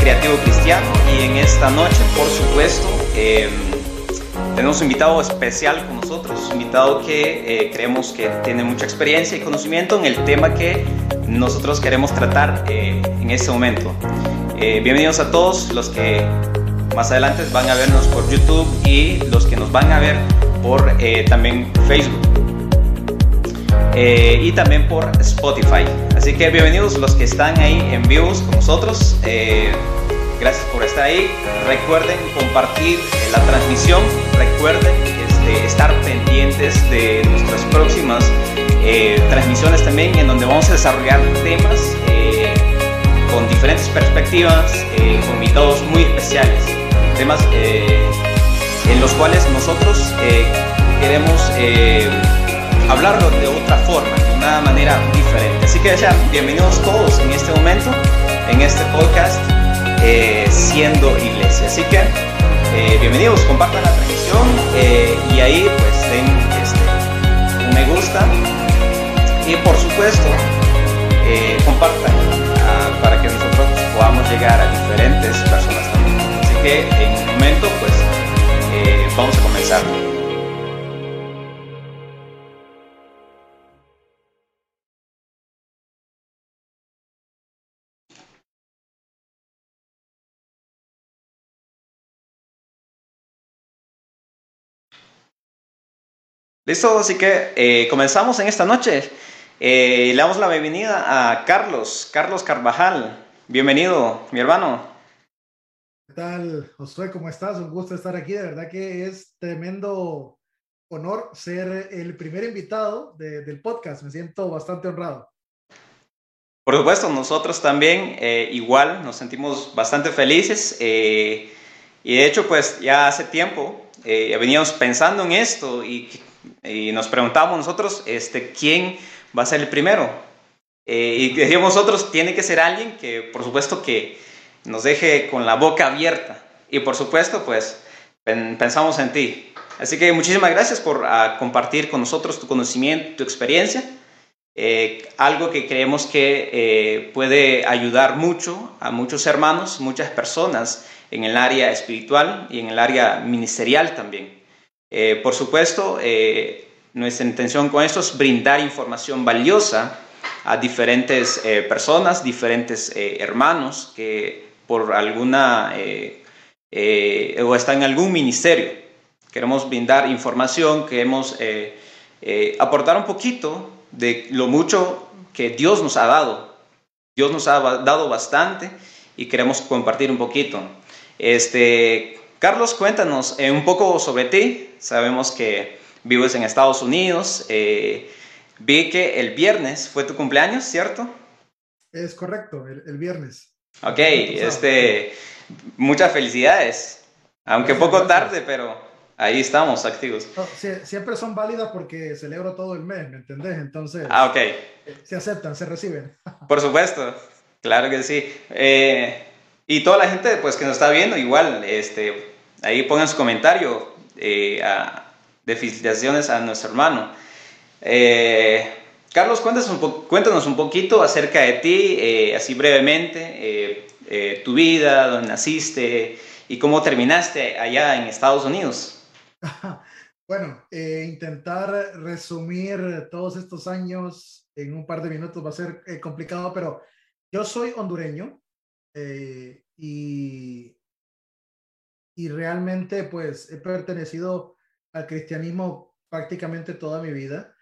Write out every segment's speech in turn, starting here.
Creativo Cristiano y en esta noche, por supuesto, eh, tenemos un invitado especial con nosotros, un invitado que creemos que tiene mucha experiencia y conocimiento en el tema que nosotros queremos tratar en este momento. Eh, bienvenidos a todos los que más adelante van a vernos por YouTube y los que nos van a ver por eh, también Facebook eh, y también por Spotify. Así que bienvenidos los que están ahí en vivos con nosotros. gracias por estar ahí. Recuerden compartir la transmisión. Recuerden este, estar pendientes de nuestras próximas transmisiones también en donde vamos a desarrollar temas con diferentes perspectivas, eh, con invitados muy especiales, temas eh, en los cuales nosotros eh, queremos hablarlo de otra forma, una manera diferente. Así que sean bienvenidos todos en este momento, en este podcast, siendo iglesia. Así que bienvenidos, compartan la transmisión y ahí pues den este, un me gusta y por supuesto compartan para que nosotros podamos llegar a diferentes personas también. Así que en un momento, pues, eh, vamos a comenzar. Listo, así que eh, comenzamos en esta noche. Eh, le damos la bienvenida a Carlos, Carlos Carvajal. Bienvenido, mi hermano. ¿Qué tal, Josué? ¿Cómo estás? Un gusto estar aquí. De verdad que es tremendo honor ser el primer invitado del podcast. Me siento bastante honrado. Por supuesto, nosotros también eh, igual nos sentimos bastante felices. Y de hecho, pues ya hace tiempo veníamos pensando en esto y, y nos preguntábamos nosotros, este, ¿quién va a ser el primero. Eh, y decíamos nosotros, tiene que ser alguien que, por supuesto, que nos deje con la boca abierta. Y por supuesto, pues, pensamos en ti. Así que muchísimas gracias por ah, compartir con nosotros tu conocimiento, tu experiencia. Eh, algo que creemos que eh, puede ayudar mucho a muchos hermanos, muchas personas en el área espiritual y en el área ministerial también. Por supuesto, nuestra intención con esto es brindar información valiosa a diferentes eh, personas, diferentes eh, hermanos que por alguna eh, o están en algún ministerio. Queremos brindar información, queremos aportar un poquito de lo mucho que Dios nos ha dado. Dios nos ha dado bastante y queremos compartir un poquito. Este, Carlos, cuéntanos un poco sobre ti. Sabemos que vives en Estados Unidos. Eh, vi que el viernes fue tu cumpleaños, ¿cierto? Es correcto, el, viernes. Ok, este, muchas felicidades. Aunque poco tarde, pero ahí estamos activos. siempre son válidas porque celebro todo el mes, ¿me entendés? Entonces, ah, ok. Eh, se aceptan, se reciben. Por supuesto, claro que sí. Eh, y toda la gente pues, que nos está viendo, igual, este, ahí pongan su comentario a, de felicitaciones a nuestro hermano. Eh, Carlos, cuéntanos un, cuéntanos un poquito acerca de ti, eh, así brevemente, eh, tu vida, dónde naciste y cómo terminaste allá en Estados Unidos. Bueno, intentar resumir todos estos años en un par de minutos va a ser complicado, pero yo soy hondureño y, y realmente pues he pertenecido al cristianismo prácticamente toda mi vida.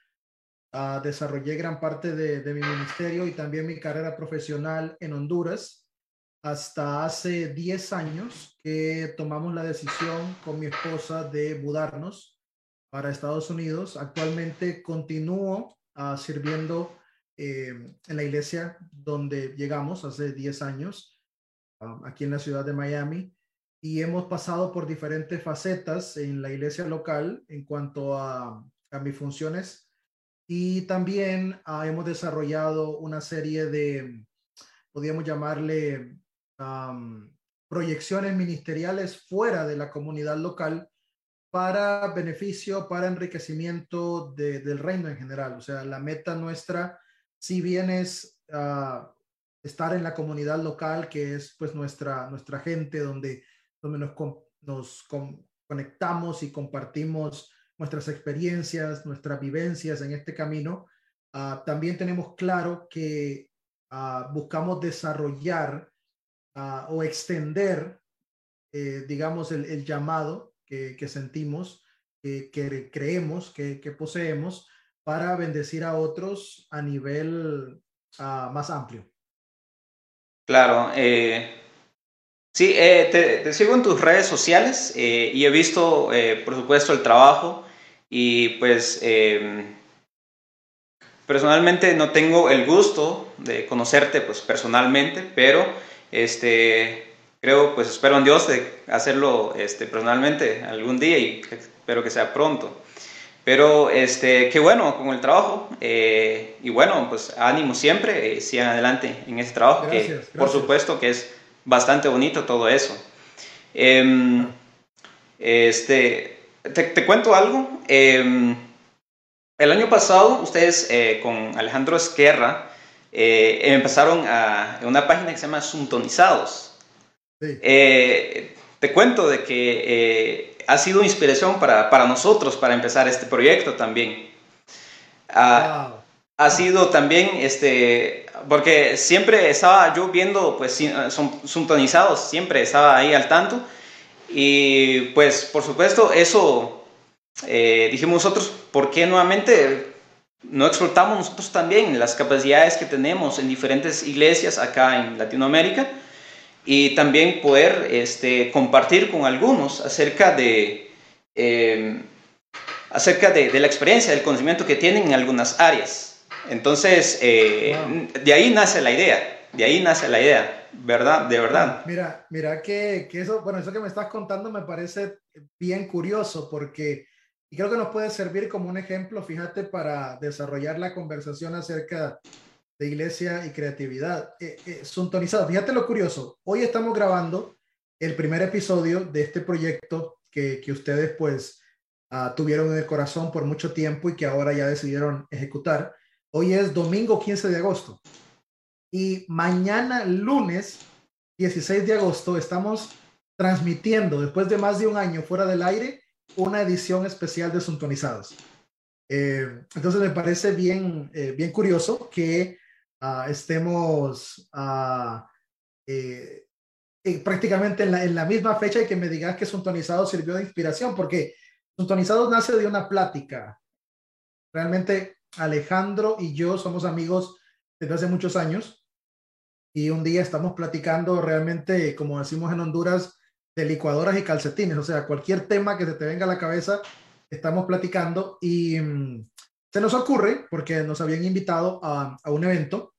Uh, desarrollé gran parte de, mi ministerio y también mi carrera profesional en Honduras hasta hace 10 años que tomamos la decisión con mi esposa de mudarnos para Estados Unidos. Actualmente continúo uh, sirviendo eh, en la iglesia donde llegamos hace 10 años, uh, aquí en la ciudad de Miami y hemos pasado por diferentes facetas en la iglesia local en cuanto a, a mis funciones y también ah, hemos desarrollado una serie de, podríamos llamarle proyecciones ministeriales fuera de la comunidad local para beneficio, para enriquecimiento del reino en general. O sea, la meta nuestra, si bien es ah, estar en la comunidad local, que es pues nuestra, nuestra gente, donde, donde nos, nos conectamos y compartimos nuestras experiencias, nuestras vivencias en este camino, ah, también tenemos claro que ah, buscamos desarrollar o extender, eh, digamos, el, el llamado que, sentimos, que creemos, que, poseemos para bendecir a otros a nivel más amplio. Claro, eh, sí, eh, te, sigo en tus redes sociales eh, y he visto, por supuesto, el trabajo y pues em, personalmente no tengo el gusto de conocerte pues personalmente, pero este, creo, pues espero en Dios de hacerlo este, personalmente algún día y espero que sea pronto. Pero este, qué bueno con el trabajo eh, y bueno, pues ánimo siempre, eh, sigan adelante en este trabajo, que por supuesto que es bastante bonito todo eso. Em, este, te, cuento algo. Em, el año pasado ustedes eh, con Alejandro Esquerra empezaron a una página que se llama Suntonizados. Eh, te cuento de que eh, ha sido inspiración para, para, nosotros para empezar este proyecto también. Ah, ha sido también, este, porque siempre estaba yo viendo, pues, son sintonizados, siempre estaba ahí al tanto. Y pues, por supuesto, eso eh, dijimos nosotros, ¿por qué nuevamente no explotamos nosotros también las capacidades que tenemos en diferentes iglesias acá en Latinoamérica? y también poder este, compartir con algunos acerca de, em, acerca de, la experiencia, del conocimiento que tienen en algunas áreas. Entonces, eh, de ahí nace la idea, de ahí nace la idea, ¿verdad? De verdad. Mira, mira que, que eso, bueno, eso que me estás contando me parece bien curioso porque y creo que nos puede servir como un ejemplo, fíjate, para desarrollar la conversación acerca de iglesia y creatividad. Eh, eh Fíjate lo curioso. Hoy estamos grabando el primer episodio de este proyecto que, que ustedes pues ah, tuvieron en el corazón por mucho tiempo y que ahora ya decidieron ejecutar. Hoy es domingo 15 de agosto. Y mañana lunes 16 de agosto estamos transmitiendo, después de más de un año fuera del aire, una edición especial de Suntonizados. Eh, entonces me parece bien, eh, bien curioso que Ah, estemos ah, eh, prácticamente en la, en la, misma fecha y que me digas que Suntonizado sirvió de inspiración, porque Suntonizado nace de una plática. Realmente Alejandro y yo somos amigos desde hace muchos años y un día estamos platicando realmente, como decimos en Honduras, de licuadoras y calcetines, o sea, cualquier tema que se te venga a la cabeza, estamos platicando y mm, se nos ocurre, porque nos habían invitado a, un evento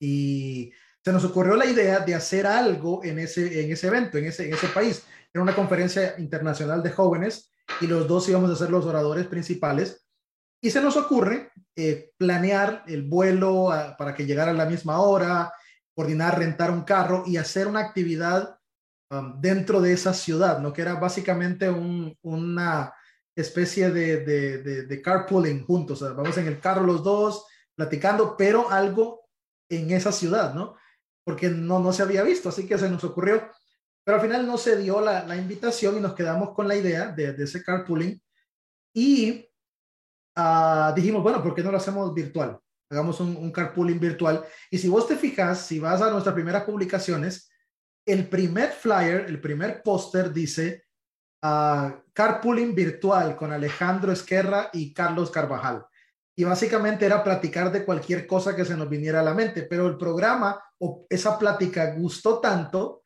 y se nos ocurrió la idea de hacer algo en ese, en ese evento, en ese, en ese país. Era una conferencia internacional de jóvenes y los dos íbamos a ser los oradores principales. Y se nos ocurre eh, planear el vuelo ah, para que llegara a la misma hora, coordinar, rentar un carro y hacer una actividad um, dentro de esa ciudad, ¿no? Que era básicamente un, una, especie de, de, de, carpooling juntos, vamos en el carro los dos, platicando, pero algo en esa ciudad, ¿no? Porque no, no se había visto, así que se nos ocurrió. Pero al final no se dio la, la invitación y nos quedamos con la idea de, de ese carpooling y uh, dijimos, bueno, ¿por qué no lo hacemos virtual? Hagamos un, carpooling virtual. Y si vos te fijas, si vas a nuestras primeras publicaciones, el primer flyer, el primer póster dice carpooling virtual con Alejandro Esquerra y Carlos Carvajal. Y básicamente era platicar de cualquier cosa que se nos viniera a la mente, pero el programa o esa plática gustó tanto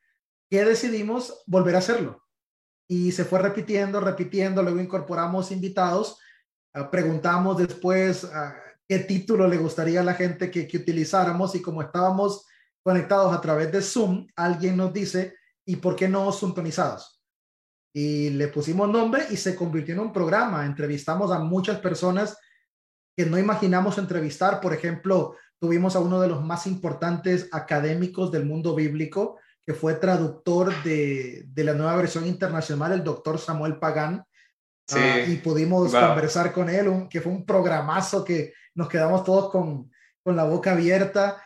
que decidimos volver a hacerlo. Y se fue repitiendo, repitiendo, luego incorporamos invitados, ah, preguntamos después ah, qué título le gustaría a la gente que, utilizáramos y como estábamos conectados a través de Zoom, alguien nos dice, ¿y por qué no sintonizados? y le pusimos nombre y se convirtió en un programa. Entrevistamos a muchas personas que no imaginamos entrevistar. Por ejemplo, tuvimos a uno de los más importantes académicos del mundo bíblico, que fue traductor de la nueva versión internacional, el doctor Samuel Pagán. Sí. Ah, y pudimos conversar con él, que fue un programazo que nos quedamos todos con, con la boca abierta.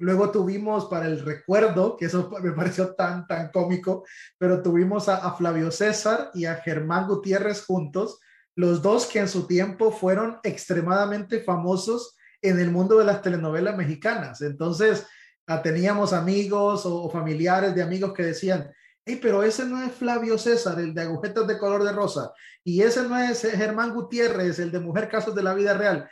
luego tuvimos para el recuerdo, que eso me pareció tan, tan cómico, pero tuvimos a, Flavio César y a Germán Gutiérrez juntos, los dos que en su tiempo fueron extremadamente famosos en el mundo de las telenovelas mexicanas. Entonces, ah, teníamos amigos o, familiares de amigos que decían, hey, pero ese no es Flavio César, el de agujetas de color de rosa, y ese no es Germán Gutiérrez, el de Mujer Casos de la Vida Real.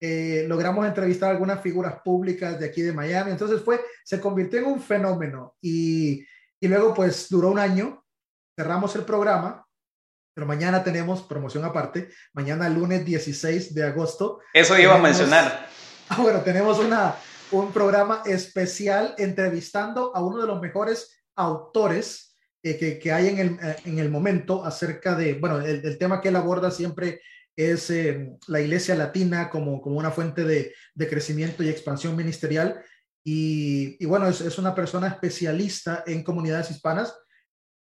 Eh, logramos entrevistar algunas figuras públicas de aquí de Miami, entonces fue, se convirtió en un fenómeno y, y luego pues duró un año, cerramos el programa, pero mañana tenemos promoción aparte, mañana lunes 16 de agosto. Eso iba a mencionar. Ah, bueno, tenemos una, un programa especial entrevistando a uno de los mejores autores eh, que, que, hay en el, eh, en el momento acerca de, bueno, el, el tema que él aborda siempre es eh, la Iglesia Latina como, como una fuente de, de crecimiento y expansión ministerial. Y, y bueno, es, es, una persona especialista en comunidades hispanas.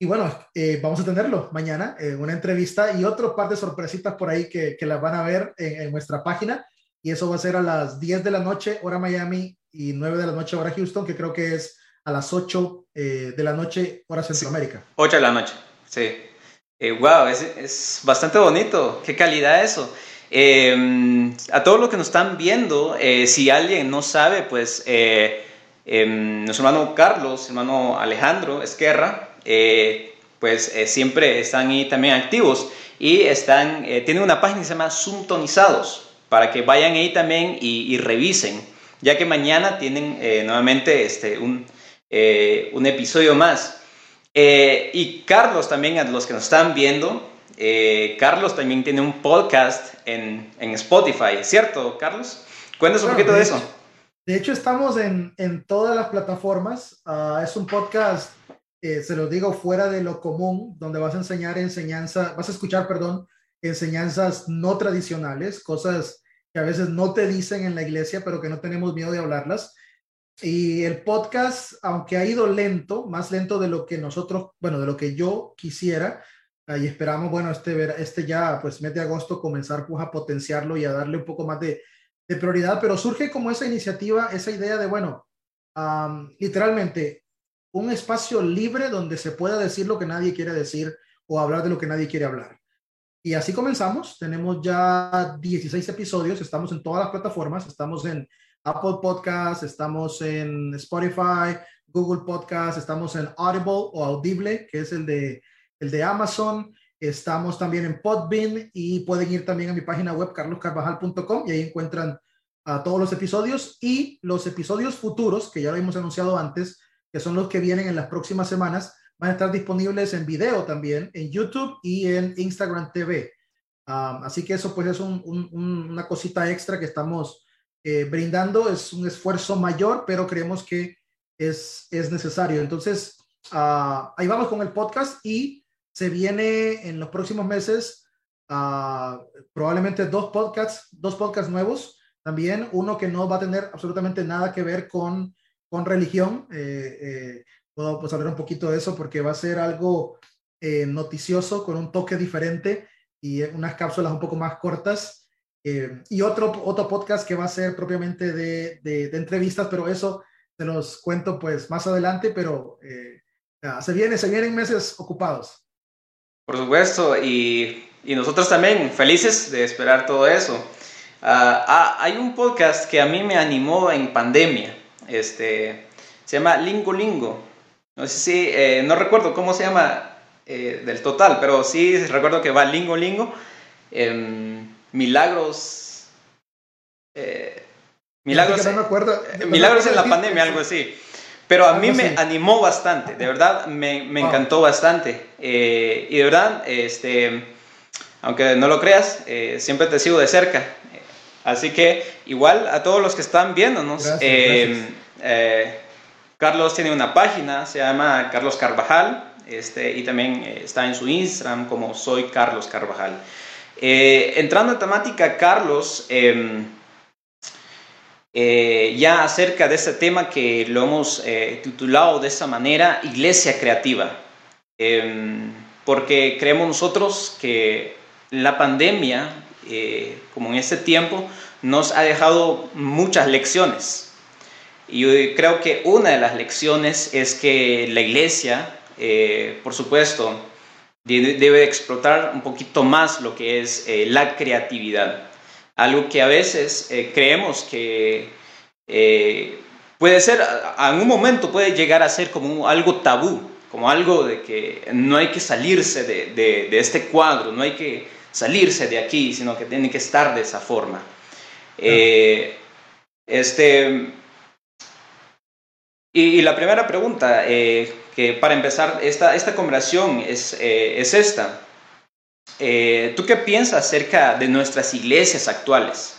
Y bueno, eh, vamos a tenerlo mañana en una entrevista y otro par de sorpresitas por ahí que, que las van a ver en, nuestra página. Y eso va a ser a las 10 de la noche, hora Miami, y 9 de la noche, hora Houston, que creo que es a las 8 eh, de la noche, hora Centroamérica. 8 de la noche, sí wow, eh, es, es, bastante bonito. Qué calidad eso. Em, a todos los que nos están viendo, eh, si alguien no sabe, pues eh, em, nuestro hermano Carlos, hermano Alejandro Esquerra, pues siempre están ahí también activos y están, tienen una página que se llama Suntonizados para que vayan ahí también y, y revisen, ya que mañana tienen nuevamente este, un, un episodio más. Eh, y Carlos también, a los que nos están viendo, eh, Carlos también tiene un podcast en, en Spotify, ¿cierto, Carlos? Cuéntanos un poquito de, eso. De hecho, estamos en, en todas las plataformas. Uh, es un podcast, eh, se lo digo, fuera de lo común, donde vas a enseñar enseñanza, vas a escuchar, perdón, enseñanzas no tradicionales, cosas que a veces no te dicen en la iglesia, pero que no tenemos miedo de hablarlas. Y el podcast, aunque ha ido lento, más lento de lo que nosotros, bueno, de lo que yo quisiera, y esperamos, bueno, este, este ya, pues mes de agosto, comenzar pues, a potenciarlo y a darle un poco más de, de prioridad, pero surge como esa iniciativa, esa idea de, bueno, literalmente, un espacio libre donde se pueda decir lo que nadie quiere decir o hablar de lo que nadie quiere hablar. Y así comenzamos, tenemos ya 16 episodios, estamos en todas las plataformas, estamos en Apple Podcast, estamos en Spotify, Google Podcast, estamos en Audible o Audible, que es el de, el de Amazon. Estamos también en Podbean y pueden ir también a mi página web carloscarvajal.com y ahí encuentran a todos los episodios y los episodios futuros que ya lo hemos anunciado antes, que son los que vienen en las próximas semanas, van a estar disponibles en video también en YouTube y en Instagram TV. Ah, así que eso pues es una cosita extra que estamos eh, brindando. Es un esfuerzo mayor, pero creemos que es, es necesario. Entonces, ah, ahí vamos con el podcast y se viene en los próximos meses uh, probablemente dos podcasts, dos podcasts nuevos. También uno que no va a tener absolutamente nada que ver con, con religión. Eh, eh, puedo pues, hablar un poquito de eso porque va a ser algo noticioso con un toque diferente y unas cápsulas un poco más cortas. Eh, y otro, otro podcast que va a ser propiamente de, de, entrevistas, pero eso se los cuento pues más adelante, pero eh, se, viene, se vienen meses ocupados. Por supuesto, y, y nosotros también felices de esperar todo eso. Ah, ah, hay un podcast que a mí me animó en pandemia, este, se llama Lingo Lingo. No sé si, eh, no recuerdo cómo se llama del total, pero sí recuerdo que va Lingo Lingo. Milagros. Eh, milagros, no eh, milagros en la pandemia, algo así. Pero a mí me animó bastante, de verdad me, me encantó bastante. Eh, y de verdad, este, aunque no lo creas, siempre te sigo de cerca. Así que igual a todos los que están viéndonos, Carlos tiene una página, se llama Carlos Carvajal, este, y también está en su Instagram como soy Carlos Carvajal. Eh, entrando en temática, Carlos, em, eh, ya acerca de este tema que lo hemos eh, titulado de esa manera, Iglesia Creativa, em, porque creemos nosotros que la pandemia, como en este tiempo, nos ha dejado muchas lecciones. Y yo creo que una de las lecciones es que la iglesia, por supuesto, debe explotar un poquito más lo que es la creatividad algo que a veces eh, creemos que eh, puede ser, en un momento puede llegar a ser como algo tabú, como algo de que no hay que salirse de, este cuadro, no hay que salirse de aquí, sino que tiene que estar de esa forma. Eh, este, y, la primera pregunta, que para empezar esta, esta conversación es, es esta. Eh, ¿Tú qué piensas acerca de nuestras iglesias actuales?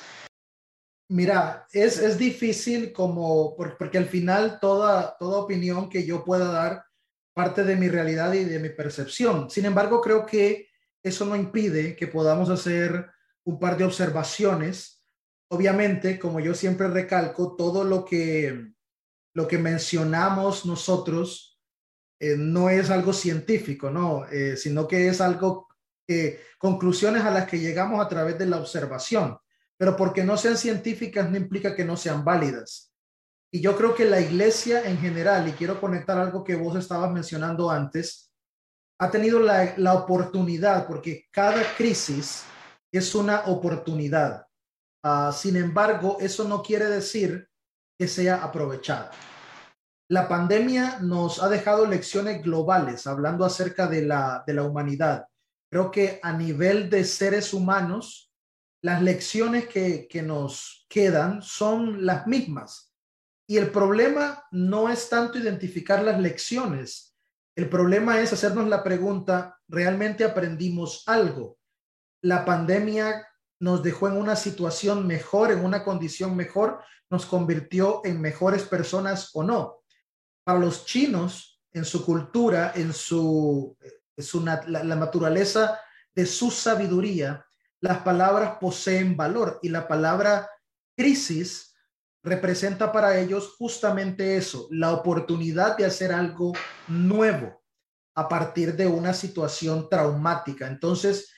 Mira, es, es difícil como, porque al final toda, toda opinión que yo pueda dar parte de mi realidad y de mi percepción. Sin embargo, creo que eso no impide que podamos hacer un par de observaciones. Obviamente, como yo siempre recalco, todo lo que, lo que mencionamos nosotros eh, no es algo científico, ¿no? Eh, sino que es algo eh, conclusiones a las que llegamos a través de la observación, pero porque no sean científicas no implica que no sean válidas. Y yo creo que la iglesia en general, y quiero conectar algo que vos estabas mencionando antes, ha tenido la, la oportunidad, porque cada crisis es una oportunidad. Ah, sin embargo, eso no quiere decir que sea aprovechada. La pandemia nos ha dejado lecciones globales, hablando acerca de la, de la humanidad Creo que a nivel de seres humanos, las lecciones que, nos quedan son las mismas. Y el problema no es tanto identificar las lecciones. El problema es hacernos la pregunta, ¿realmente aprendimos algo? La pandemia nos dejó en una situación mejor, en una condición mejor, nos convirtió en mejores personas o no. Para los chinos, en su cultura, en su una, la, naturaleza de su sabiduría, las palabras poseen valor y la palabra crisis representa para ellos justamente eso, la oportunidad de hacer algo nuevo a partir de una situación traumática. Entonces,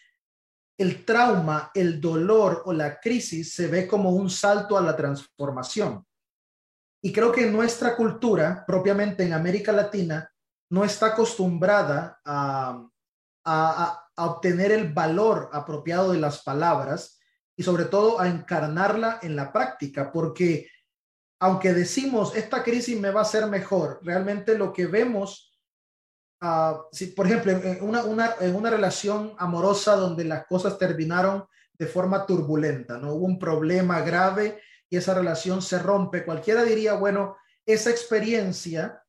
el trauma, el dolor o la crisis se ve como un salto a la transformación. Y creo que nuestra cultura, propiamente en América Latina, no está acostumbrada a, obtener el valor apropiado de las palabras y sobre todo a encarnarla en la práctica, porque aunque decimos esta crisis me va a hacer mejor, realmente lo que vemos, uh, si, por ejemplo, en una, en una relación amorosa donde las cosas terminaron de forma turbulenta, no hubo un problema grave y esa relación se rompe, cualquiera diría, bueno, esa experiencia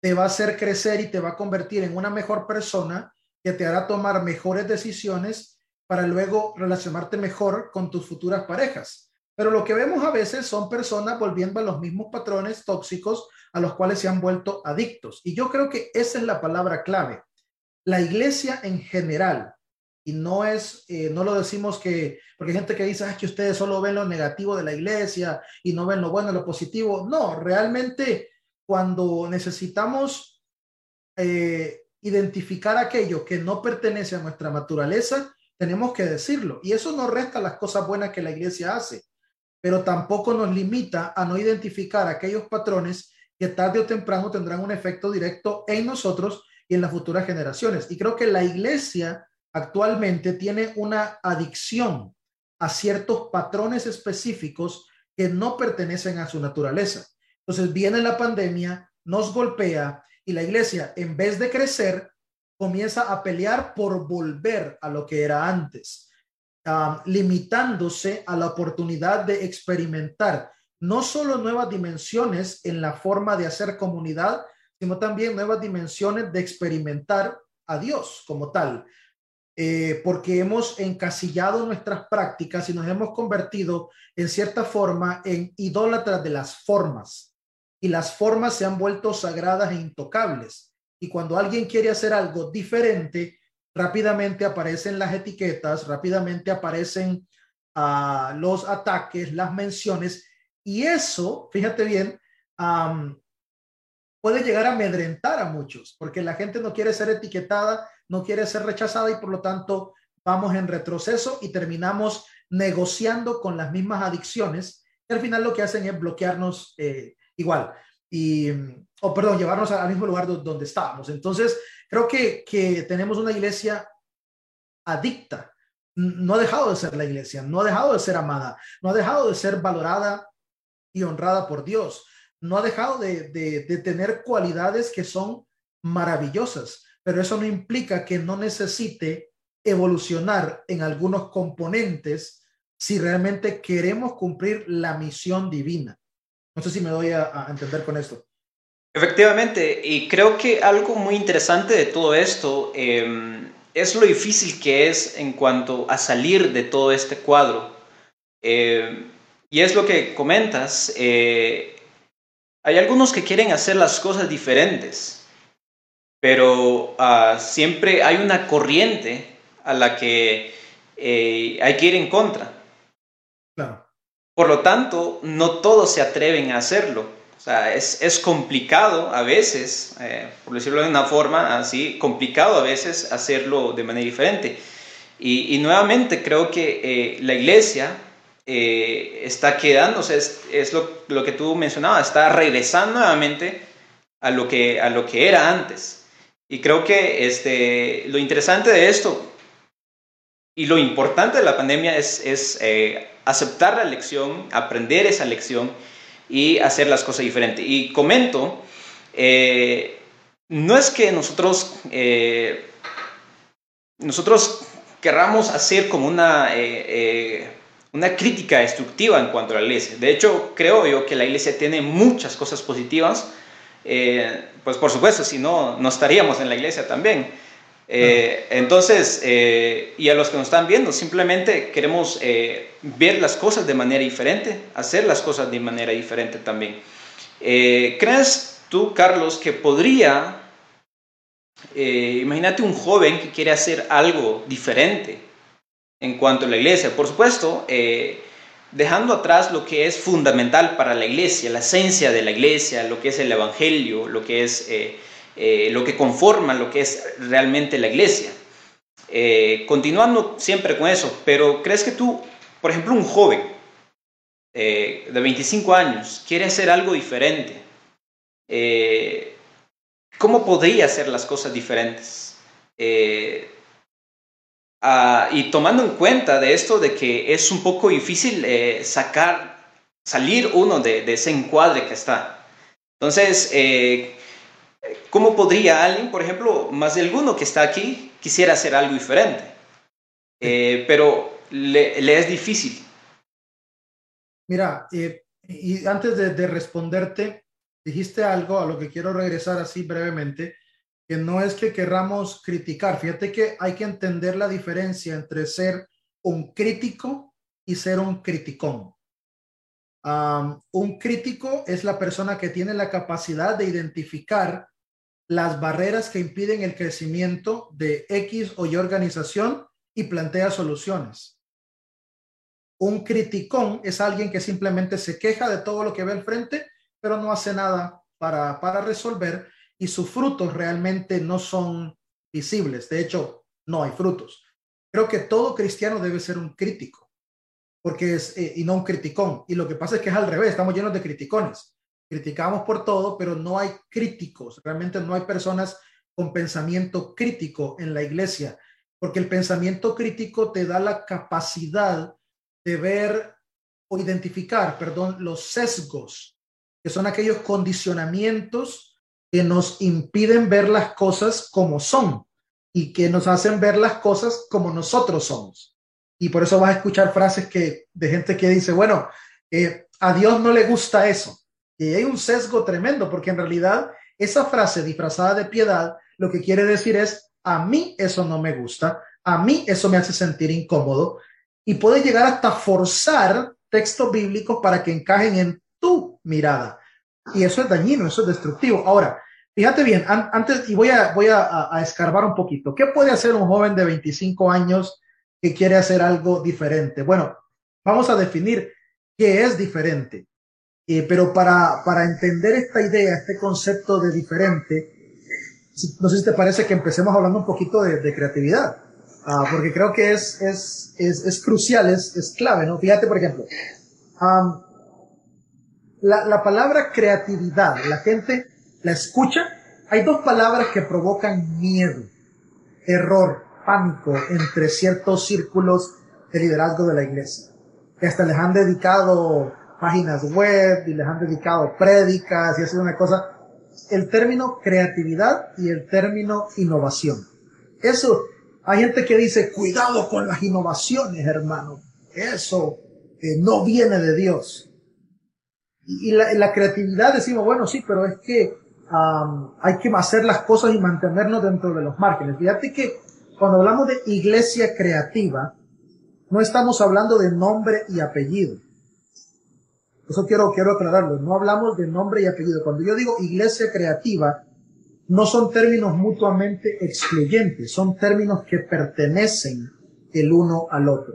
te va a hacer crecer y te va a convertir en una mejor persona que te hará tomar mejores decisiones para luego relacionarte mejor con tus futuras parejas. Pero lo que vemos a veces son personas volviendo a los mismos patrones tóxicos a los cuales se han vuelto adictos. Y yo creo que esa es la palabra clave. La iglesia en general, y no es, eh, no lo decimos que, porque hay gente que dice, que ustedes solo ven lo negativo de la iglesia y no ven lo bueno, lo positivo. No, realmente cuando necesitamos eh, identificar aquello que no pertenece a nuestra naturaleza, tenemos que decirlo. Y eso no resta las cosas buenas que la iglesia hace, pero tampoco nos limita a no identificar aquellos patrones que tarde o temprano tendrán un efecto directo en nosotros y en las futuras generaciones. Y creo que la iglesia actualmente tiene una adicción a ciertos patrones específicos que no pertenecen a su naturaleza. Entonces viene la pandemia, nos golpea y la iglesia, en vez de crecer, comienza a pelear por volver a lo que era antes, limitándose a la oportunidad de experimentar no solo nuevas dimensiones en la forma de hacer comunidad, sino también nuevas dimensiones de experimentar a Dios como tal. Eh, porque hemos encasillado nuestras prácticas y nos hemos convertido en cierta forma en idólatras de las formas y las formas se han vuelto sagradas e intocables. Y cuando alguien quiere hacer algo diferente, rápidamente aparecen las etiquetas, rápidamente aparecen ah, los ataques, las menciones, Y eso, fíjate bien, puede llegar a amedrentar a muchos, porque la gente no quiere ser etiquetada, no quiere ser rechazada y por lo tanto vamos en retroceso y terminamos negociando con las mismas adicciones y al final lo que hacen es bloquearnos eh, igual y, o perdón, llevarnos al mismo lugar donde estábamos. Entonces, creo que, que tenemos una iglesia adicta. No ha dejado de ser la iglesia, no ha dejado de ser amada, no ha dejado de ser valorada y honrada por Dios, no ha dejado de, de, de tener cualidades que son maravillosas, pero eso no implica que no necesite evolucionar en algunos componentes si realmente queremos cumplir la misión divina. No sé si me doy a, entender con esto. Efectivamente, y creo que algo muy interesante de todo esto em, es lo difícil que es en cuanto a salir de todo este cuadro. Em, y es lo que comentas. Eh, hay algunos que quieren hacer las cosas diferentes, pero ah, siempre hay una corriente a la que eh, hay que ir en contra. Por lo tanto, no todos se atreven a hacerlo. O sea, es, complicado a veces, eh, por decirlo de una forma así, complicado a veces hacerlo de manera diferente. Y, nuevamente creo que eh, la iglesia eh, está quedándose, es, es lo, lo, que tú mencionabas, está regresando nuevamente a lo que, a lo que era antes. Y creo que este, lo interesante de esto y lo importante de la pandemia es, es aceptar la lección, aprender esa lección y hacer las cosas diferentes. Y comento, eh, no es que nosotros, eh, nosotros querramos hacer como una, eh, una crítica destructiva en cuanto a la iglesia. De hecho, creo yo que la iglesia tiene muchas cosas positivas. Pues por supuesto, si no, no estaríamos en la iglesia también. Eh, entonces, eh, y a los que nos están viendo, simplemente queremos eh, ver las cosas de manera diferente, hacer las cosas de manera diferente también. ¿Crees tú, Carlos, que podría, imagínate un joven que quiere hacer algo diferente en cuanto a la iglesia? Por supuesto, dejando atrás lo que es fundamental para la iglesia, la esencia de la iglesia, lo que es el evangelio, lo que es eh, lo que conforma lo que es realmente la iglesia. Eh, continuando siempre con eso, pero ¿crees que tú, por ejemplo, un joven eh, de 25 años quiere hacer algo diferente? ¿Cómo podría hacer las cosas diferentes? Ah, y tomando en cuenta de esto de que es un poco difícil sacar, salir uno de, de, ese encuadre que está. Entonces, ¿Cómo podría alguien, por ejemplo, más de alguno que está aquí, quisiera hacer algo diferente? Eh, pero le, es difícil. Mira, eh, y antes de, responderte, dijiste algo a lo que quiero regresar así brevemente, que no es que querramos criticar. Fíjate que hay que entender la diferencia entre ser un crítico y ser un criticón. un crítico es la persona que tiene la capacidad de identificar las barreras que impiden el crecimiento de X o Y organización y plantea soluciones. Un criticón es alguien que simplemente se queja de todo lo que ve al frente, pero no hace nada para, para resolver y sus frutos realmente no son visibles. De hecho, no hay frutos. Creo que todo cristiano debe ser un crítico, porque es, eh, y no un criticón. Y lo que pasa es que es al revés, estamos llenos de criticones criticamos por todo, pero no hay críticos, realmente no hay personas con pensamiento crítico en la iglesia, porque el pensamiento crítico te da la capacidad de ver o identificar, perdón, los sesgos, que son aquellos condicionamientos que nos impiden ver las cosas como son y que nos hacen ver las cosas como nosotros somos. Y por eso vas a escuchar frases que, de gente que dice, bueno, eh, a Dios no le gusta eso. Y hay un sesgo tremendo, porque en realidad esa frase disfrazada de piedad lo que quiere decir es, a mí eso no me gusta, a mí eso me hace sentir incómodo, y puede llegar hasta forzar textos bíblicos para que encajen en tu mirada. Y eso es dañino, eso es destructivo. Ahora, fíjate bien, antes, y voy a, voy a, escarbar un poquito, ¿qué puede hacer un joven de 25 años que quiere hacer algo diferente? Bueno, vamos a definir qué es diferente. Eh, pero para, para entender esta idea, este concepto de diferente, no sé si te parece que empecemos hablando un poquito de, creatividad, ah, porque creo que es, es, es, es crucial, es, es, clave, ¿no? Fíjate, por ejemplo, la, la palabra creatividad, la gente la escucha, hay dos palabras que provocan miedo, error, pánico entre ciertos círculos de liderazgo de la iglesia, hasta les han dedicado páginas web y les han dedicado prédicas y ha sido una cosa el término creatividad y el término innovación. Eso, hay gente que dice, cuidado con las innovaciones, hermano. Eso eh, no viene de Dios. Y, la, creatividad decimos, bueno, sí, pero es que hay que hacer las cosas y mantenernos dentro de los márgenes. Fíjate que cuando hablamos de iglesia creativa, no estamos hablando de nombre y apellido. Eso quiero, quiero aclararlo. No hablamos de nombre y apellido. Cuando yo digo iglesia creativa, no son términos mutuamente excluyentes, son términos que pertenecen el uno al otro.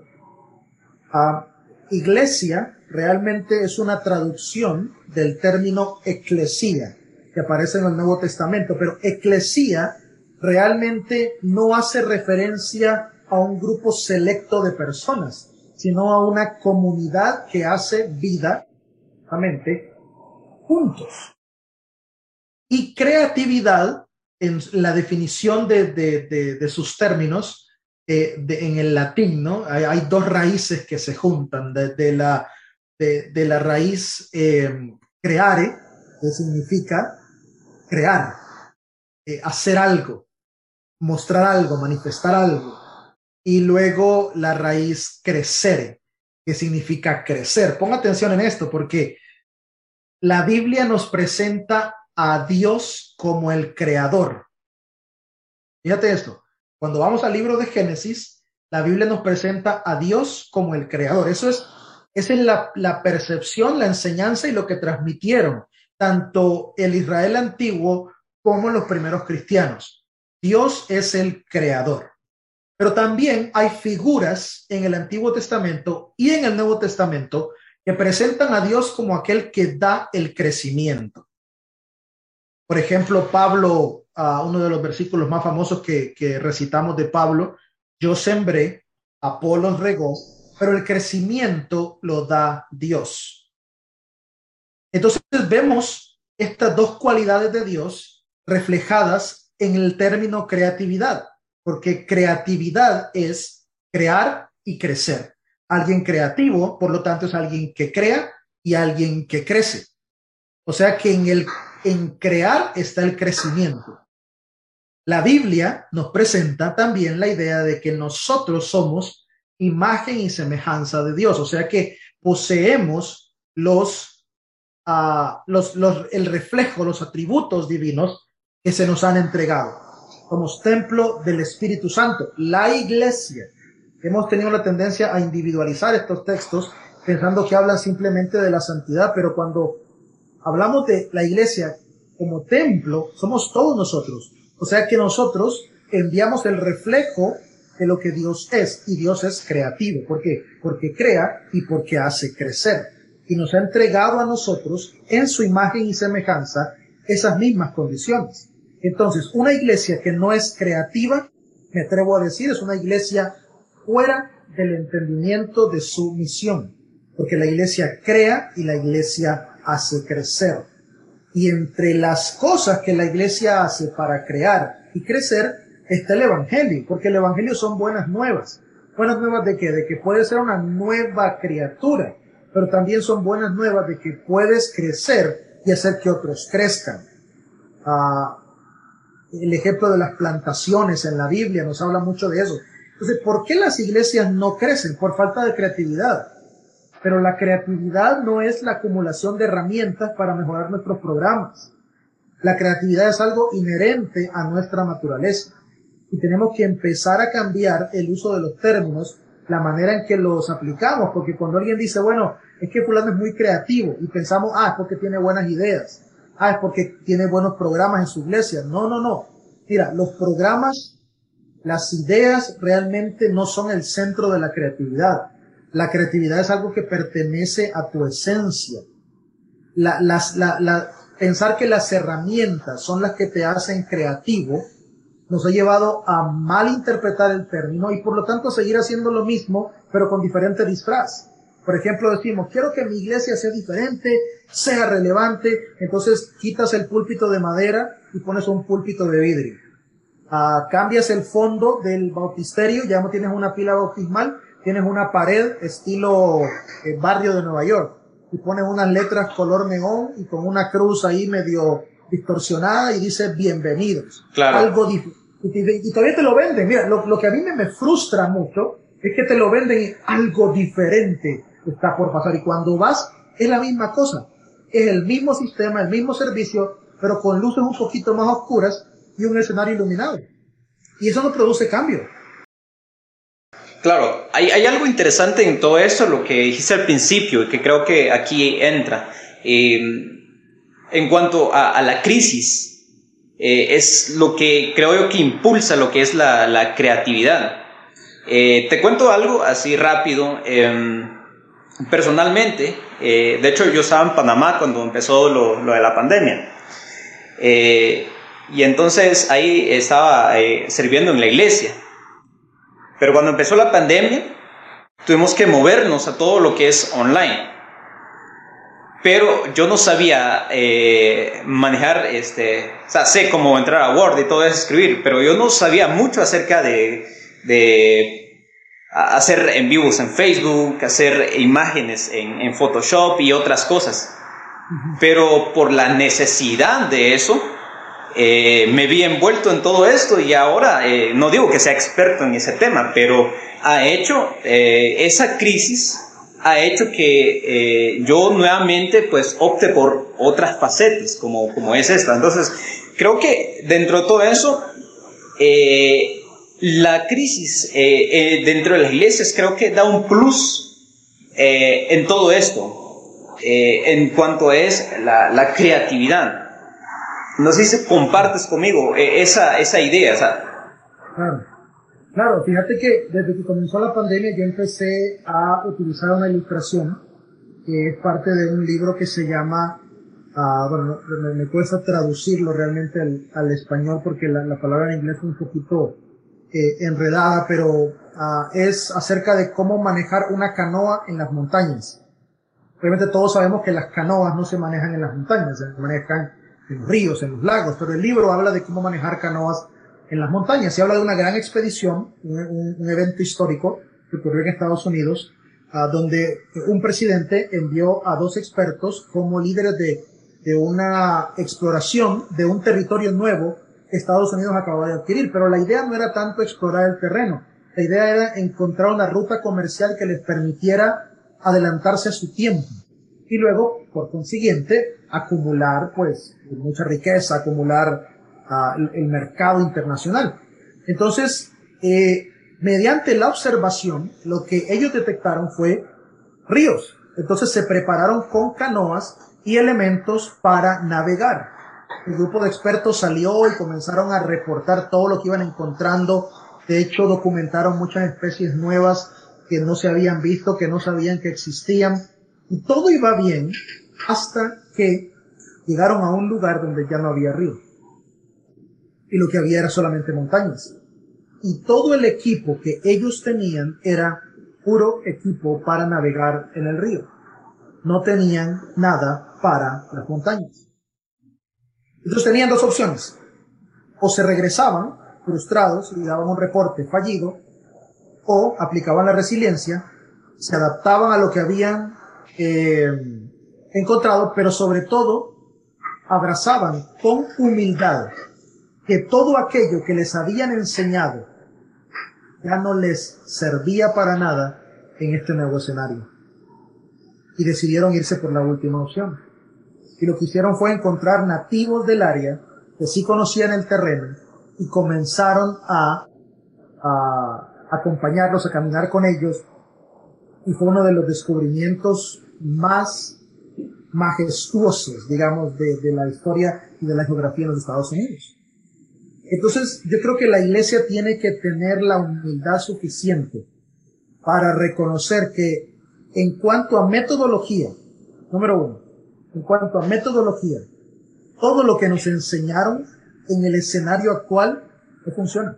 Iglesia realmente es una traducción del término eclesía, que aparece en el Nuevo Testamento, pero eclesía realmente no hace referencia a un grupo selecto de personas, sino a una comunidad que hace vida juntos. Y creatividad, en la definición de, sus términos, eh, en el latín, ¿no? Hay, dos raíces que se juntan, de, la, de, la raíz eh, creare, que significa crear, eh, hacer algo, mostrar algo, manifestar algo, y luego la raíz crecer, que significa crecer. Ponga atención en esto, porque la Biblia nos presenta a Dios como el creador. Fíjate esto, cuando vamos al libro de Génesis, la Biblia nos presenta a Dios como el creador. Eso es, esa es la, la percepción, la enseñanza y lo que transmitieron tanto el Israel antiguo como los primeros cristianos. Dios es el creador. Pero también hay figuras en el Antiguo Testamento y en el Nuevo Testamento que presentan a Dios como aquel que da el crecimiento. Por ejemplo, Pablo, uno de los versículos más famosos que, recitamos de Pablo, yo sembré, Apolo regó, pero el crecimiento lo da Dios. Entonces vemos estas dos cualidades de Dios reflejadas en el término creatividad, porque creatividad es crear y crecer. Alguien creativo, por lo tanto, es alguien que crea y alguien que crece. O sea que en el en crear está el crecimiento. La Biblia nos presenta también la idea de que nosotros somos imagen y semejanza de Dios, o sea que poseemos los, uh, los, los, el reflejo, los atributos divinos que se nos han entregado. Somos templo del Espíritu Santo. La iglesia hemos tenido la tendencia a individualizar estos textos pensando que hablan simplemente de la santidad, pero cuando hablamos de la iglesia como templo, somos todos nosotros. O sea que nosotros enviamos el reflejo de lo que Dios es y Dios es creativo. ¿Por qué? Porque crea y porque hace crecer. Y nos ha entregado a nosotros en su imagen y semejanza esas mismas condiciones. Entonces, una iglesia que no es creativa, me atrevo a decir, es una iglesia fuera del entendimiento de su misión, porque la iglesia crea y la iglesia hace crecer. Y entre las cosas que la iglesia hace para crear y crecer está el Evangelio, porque el Evangelio son buenas nuevas. Buenas nuevas de que, de que puedes ser una nueva criatura, pero también son buenas nuevas de que puedes crecer y hacer que otros crezcan. Ah, el ejemplo de las plantaciones en la Biblia nos habla mucho de eso. Entonces, ¿por qué las iglesias no crecen? Por falta de creatividad. Pero la creatividad no es la acumulación de herramientas para mejorar nuestros programas. La creatividad es algo inherente a nuestra naturaleza. Y tenemos que empezar a cambiar el uso de los términos, la manera en que los aplicamos, porque cuando alguien dice, bueno, es que fulano es muy creativo y pensamos, ah, es porque tiene buenas ideas, ah, es porque tiene buenos programas en su iglesia. No, no, no. Mira, los programas las ideas realmente no son el centro de la creatividad. La creatividad es algo que pertenece a tu esencia. pensar que las herramientas son las que te hacen creativo nos ha llevado a malinterpretar el término y por lo tanto seguir haciendo lo mismo, pero con diferente disfraz. Por ejemplo, decimos, quiero que mi iglesia sea diferente, sea relevante, entonces quitas el púlpito de madera y pones un púlpito de vidrio. Ah, cambias el fondo del bautisterio, ya no tienes una pila bautismal, tienes una pared estilo eh, barrio de Nueva York y pones unas letras color neón y con una cruz ahí medio distorsionada y dice bienvenidos. Claro. Algo y, todavía te lo venden. Mira, lo, que a mí me, me, frustra mucho es que te lo venden y algo diferente está por pasar. Y cuando vas, es la misma cosa. Es el mismo sistema, el mismo servicio, pero con luces un poquito más oscuras y un escenario iluminado. Y eso no produce cambio. Claro, hay, hay algo interesante en todo eso, lo que dijiste al principio, y que creo que aquí entra. Eh, en cuanto a, a la crisis, eh, es lo que creo yo que impulsa lo que es la, la creatividad. Eh, te cuento algo así rápido. Em, personalmente, eh, de hecho yo estaba en Panamá cuando empezó lo, lo de la pandemia. y entonces ahí estaba sirviendo en la iglesia. Pero cuando empezó la pandemia, tuvimos que movernos a todo lo que es online pero yo no sabía eh, manejar, este, o sea, sé cómo entrar a Word y todo eso, escribir, pero yo no sabía mucho acerca de, de hacer en vivos en Facebook, hacer imágenes en, en Photoshop y otras cosas. Pero por la necesidad de eso, eh, me vi envuelto en todo esto y ahora, eh, no digo que sea experto en ese tema, pero ha hecho esa crisis ha hecho que eh, yo nuevamente pues opte por otras facetas como, como es esta. Entonces, creo que dentro de todo eso, eh, la crisis eh, dentro de las iglesias creo que da un plus en todo esto, en cuanto es la, creatividad. No sé si compartes conmigo esa, esa idea. Claro. Claro, fíjate que desde que comenzó la pandemia yo empecé a utilizar una ilustración que es parte de un libro que se llama, uh, bueno, me, cuesta traducirlo realmente al, español porque la, palabra en inglés es un poquito eh, enredada, pero uh, es acerca de cómo manejar una canoa en las montañas. Obviamente todos sabemos que las canoas no se manejan en las montañas, se manejan en los ríos, en los lagos, pero el libro habla de cómo manejar canoas en las montañas. Se habla de una gran expedición, un, evento histórico que ocurrió en Estados Unidos, donde un presidente envió a dos expertos como líderes de, de una exploración de un territorio nuevo que Estados Unidos acababa de adquirir. Pero la idea no era tanto explorar el terreno. La idea era encontrar una ruta comercial que les permitiera adelantarse a su tiempo. Y luego, por consiguiente, acumular, pues, mucha riqueza, acumular el mercado internacional. Entonces, eh, mediante la observación, lo que ellos detectaron fue ríos. Entonces se prepararon con canoas y elementos para navegar. El grupo de expertos salió y comenzaron a reportar todo lo que iban encontrando. De hecho, documentaron muchas especies nuevas que no se habían visto, que no sabían que existían. Y todo iba bien hasta que llegaron a un lugar donde ya no había río y lo que había era solamente montañas. Y todo el equipo que ellos tenían era puro equipo para navegar en el río. No tenían nada para las montañas. Entonces tenían dos opciones. O se regresaban frustrados y daban un reporte fallido, o aplicaban la resiliencia, se adaptaban a lo que habían eh, encontrado, pero sobre todo abrazaban con humildad que todo aquello que les habían enseñado ya no les servía para nada en este nuevo escenario. Y decidieron irse por la última opción. Y lo que hicieron fue encontrar nativos del área que sí conocían el terreno y comenzaron a, acompañarlos, a caminar con ellos. Y fue uno de los descubrimientos más majestuosos, digamos, de, de la historia y de la geografía en los Estados Unidos. Entonces, yo creo que la iglesia tiene que tener la humildad suficiente para reconocer que en cuanto a metodología, número uno, en cuanto a metodología, todo lo que nos enseñaron en el escenario actual no funciona.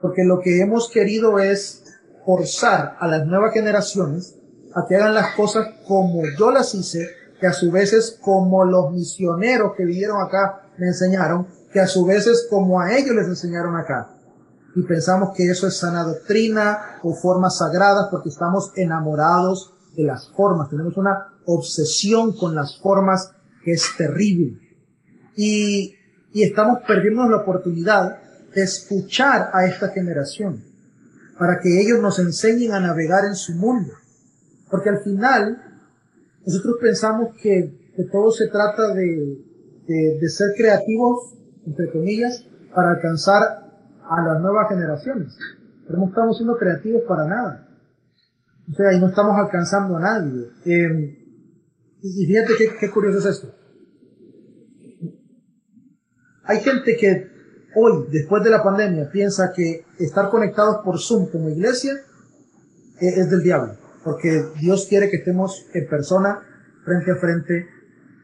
Porque lo que hemos querido es forzar a las nuevas generaciones a que hagan las cosas como yo las hice, que a su vez es como los misioneros que vinieron acá me enseñaron, que a su vez es como a ellos les enseñaron acá. Y pensamos que eso es sana doctrina o formas sagradas porque estamos enamorados de las formas. Tenemos una obsesión con las formas que es terrible. Y, y estamos perdiendo la oportunidad de escuchar a esta generación para que ellos nos enseñen a navegar en su mundo. Porque al final, nosotros pensamos que, que todo se trata de, de, de, ser creativos, entre comillas, para alcanzar a las nuevas generaciones. Pero no estamos siendo creativos para nada. O sea, y no estamos alcanzando a nadie. Eh, y fíjate qué, qué curioso es esto. Hay gente que hoy, después de la pandemia, piensa que estar conectados por Zoom como iglesia es, es del diablo porque Dios quiere que estemos en persona, frente a frente,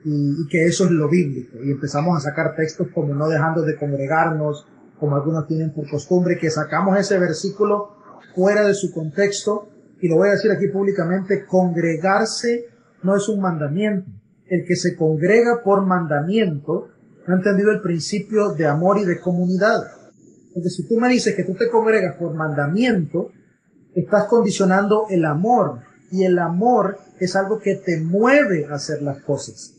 y, y, que eso es lo bíblico. Y empezamos a sacar textos como no dejando de congregarnos, como algunos tienen por costumbre, que sacamos ese versículo fuera de su contexto, y lo voy a decir aquí públicamente, congregarse no es un mandamiento. El que se congrega por mandamiento no ha entendido el principio de amor y de comunidad. Porque si tú me dices que tú te congregas por mandamiento, estás condicionando el amor y el amor es algo que te mueve a hacer las cosas.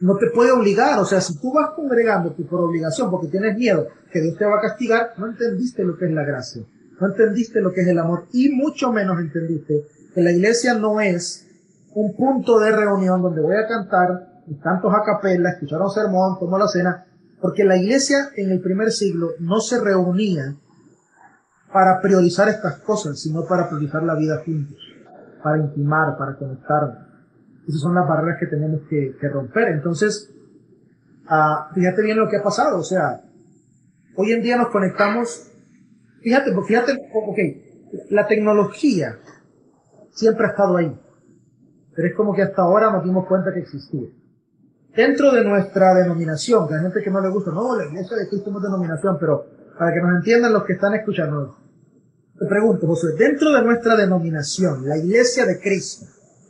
No te puede obligar, o sea, si tú vas congregándote por obligación porque tienes miedo que Dios te va a castigar, no entendiste lo que es la gracia, no entendiste lo que es el amor y mucho menos entendiste que la iglesia no es un punto de reunión donde voy a cantar mis cantos a capella, escuchar un sermón, tomar la cena, porque la iglesia en el primer siglo no se reunía para priorizar estas cosas, sino para priorizar la vida juntos, para intimar, para conectarnos. Esas son las barreras que tenemos que, que romper. Entonces, uh, fíjate bien lo que ha pasado. O sea, hoy en día nos conectamos. Fíjate, fíjate, ok, la tecnología siempre ha estado ahí. Pero es como que hasta ahora nos dimos cuenta que existía. Dentro de nuestra denominación, hay gente que no le gusta, no, la iglesia de Cristo no es denominación, pero para que nos entiendan los que están escuchando. Te pregunto, José, dentro de nuestra denominación, la Iglesia de Cristo,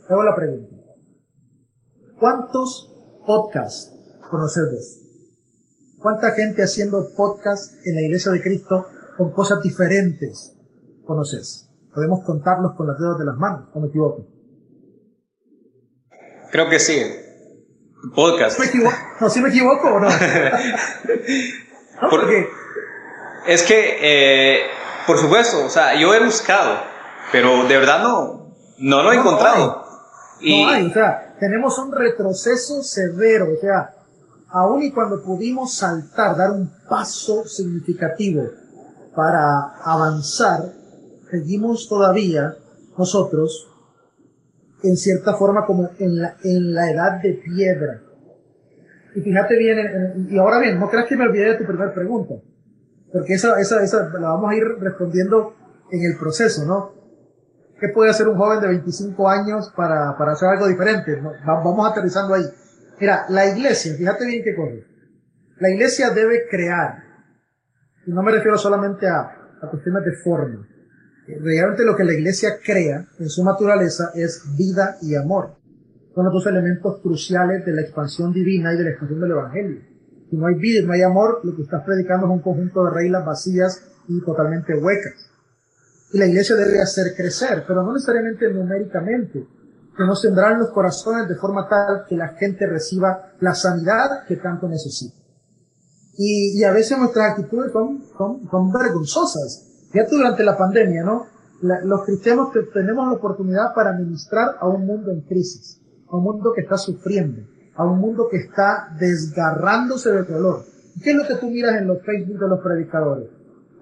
te hago la pregunta. ¿Cuántos podcasts conoces ¿Cuánta gente haciendo podcasts en la Iglesia de Cristo con cosas diferentes conoces? Podemos contarlos con las dedos de las manos, ¿o me equivoco? Creo que sí. Podcast. ¿Me? No, ¿sí me equivoco o no? no porque es que, eh, por supuesto, o sea, yo he buscado, pero de verdad no, no lo he encontrado. No hay. Y... no hay, o sea, tenemos un retroceso severo, o sea, aún y cuando pudimos saltar, dar un paso significativo para avanzar, seguimos todavía nosotros en cierta forma como en la, en la edad de piedra. Y fíjate bien, en, en, y ahora bien, no creas que me olvidé de tu primera pregunta porque esa, esa, esa la vamos a ir respondiendo en el proceso, ¿no? ¿Qué puede hacer un joven de 25 años para, para hacer algo diferente? Vamos aterrizando ahí. Mira, la iglesia, fíjate bien qué cosa. La iglesia debe crear, y no me refiero solamente a, a cuestiones de forma. Realmente lo que la iglesia crea en su naturaleza es vida y amor. Son los dos elementos cruciales de la expansión divina y de la expansión del evangelio. Si no hay vida, no hay amor, lo que estás predicando es un conjunto de reglas vacías y totalmente huecas. Y la iglesia debe hacer crecer, pero no necesariamente numéricamente, sino sembrar en los corazones de forma tal que la gente reciba la sanidad que tanto necesita. Y, y a veces nuestras actitudes son, son, son vergonzosas. Fíjate durante la pandemia, ¿no? La, los cristianos tenemos la oportunidad para ministrar a un mundo en crisis, a un mundo que está sufriendo a un mundo que está desgarrándose del dolor. ¿Qué es lo que tú miras en los Facebook de los predicadores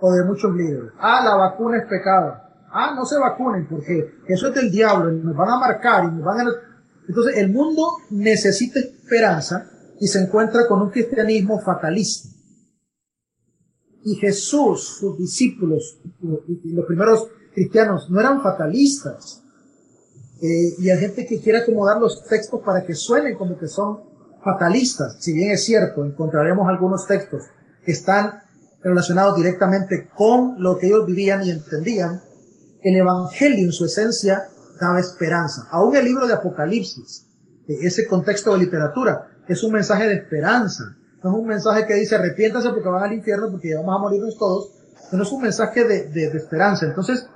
o de muchos líderes? Ah, la vacuna es pecado. Ah, no se vacunen porque eso es del diablo y nos van a marcar y nos van a... Entonces el mundo necesita esperanza y se encuentra con un cristianismo fatalista. Y Jesús, sus discípulos y los primeros cristianos no eran fatalistas. Eh, y hay gente que quiere acomodar los textos para que suenen como que son fatalistas. Si bien es cierto, encontraremos algunos textos que están relacionados directamente con lo que ellos vivían y entendían, el Evangelio en su esencia daba esperanza. Aún el libro de Apocalipsis, ese contexto de literatura, es un mensaje de esperanza. No es un mensaje que dice arrepiéntase porque van al infierno porque ya vamos a morirnos todos. No es un mensaje de, de, de esperanza. Entonces,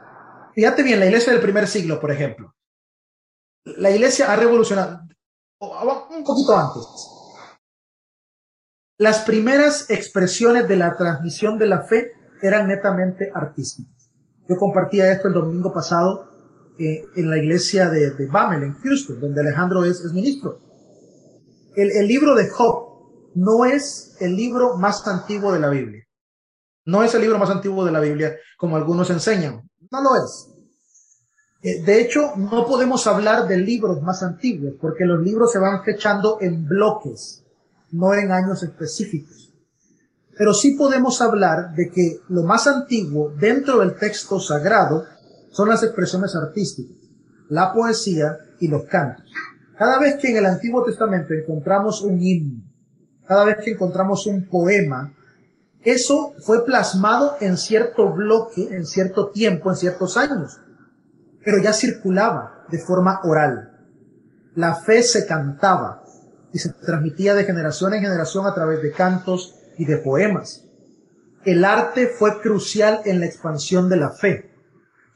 fíjate bien, la iglesia del primer siglo, por ejemplo. La iglesia ha revolucionado. Un poquito antes. Las primeras expresiones de la transmisión de la fe eran netamente artísticas. Yo compartía esto el domingo pasado eh, en la iglesia de, de Bamel, en Houston, donde Alejandro es, ministro. El, el libro de Job no es el libro más antiguo de la Biblia. No es el libro más antiguo de la Biblia, como algunos enseñan. No lo es. Eh, de hecho, no podemos hablar de libros más antiguos, porque los libros se van fechando en bloques, no en años específicos. Pero sí podemos hablar de que lo más antiguo dentro del texto sagrado son las expresiones artísticas, la poesía y los cantos. Cada vez que en el Antiguo Testamento encontramos un himno, cada vez que encontramos un poema, eso fue plasmado en cierto bloque, en cierto tiempo, en ciertos años, pero ya circulaba de forma oral. La fe se cantaba y se transmitía de generación en generación a través de cantos y de poemas. El arte fue crucial en la expansión de la fe.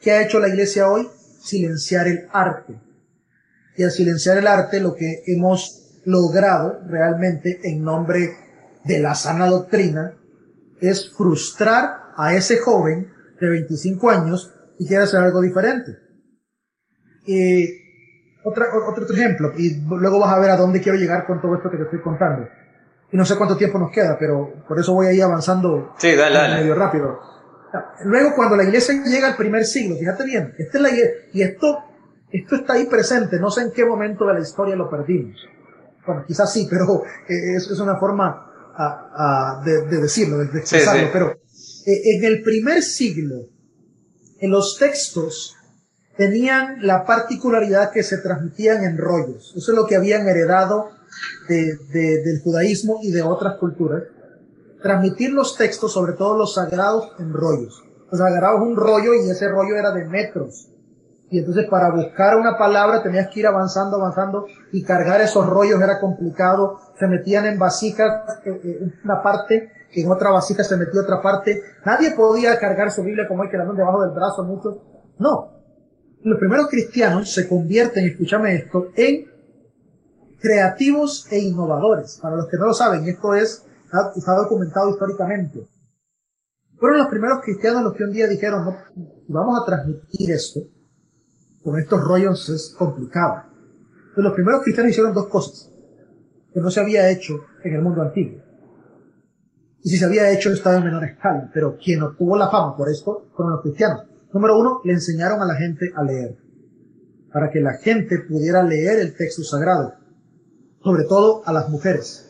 ¿Qué ha hecho la iglesia hoy? Silenciar el arte. Y al silenciar el arte, lo que hemos logrado realmente en nombre de la sana doctrina es frustrar a ese joven de 25 años y quiere hacer algo diferente. Y otra, otro, ejemplo, y luego vas a ver a dónde quiero llegar con todo esto que te estoy contando. Y no sé cuánto tiempo nos queda, pero por eso voy a ir avanzando sí, dale, dale. medio rápido. Luego, cuando la iglesia llega al primer siglo, fíjate bien, esta es la y esto, esto está ahí presente, no sé en qué momento de la historia lo perdimos. Bueno, quizás sí, pero es, es una forma a, a de, de, decirlo, de expresarlo. Sí, sí. Pero eh, en el primer siglo, en los textos tenían la particularidad que se transmitían en rollos. Eso es lo que habían heredado de, de, del judaísmo y de otras culturas. Transmitir los textos, sobre todo los sagrados, en rollos. Pues agarrabas un rollo y ese rollo era de metros. Y entonces para buscar una palabra tenías que ir avanzando, avanzando y cargar esos rollos era complicado. Se metían en vasijas, eh, eh, una parte, en otra vasija se metía otra parte. Nadie podía cargar su Biblia como hay que la debajo del brazo mucho. No, los primeros cristianos se convierten, escúchame esto, en creativos e innovadores. Para los que no lo saben, esto es, está documentado históricamente. Fueron los primeros cristianos los que un día dijeron, no, vamos a transmitir esto, con estos rollos es complicado. Entonces, los primeros cristianos hicieron dos cosas que no se había hecho en el mundo antiguo. Y si se había hecho, estaba en menor escala, pero quien obtuvo la fama por esto fueron los cristianos. Número uno, le enseñaron a la gente a leer, para que la gente pudiera leer el texto sagrado, sobre todo a las mujeres,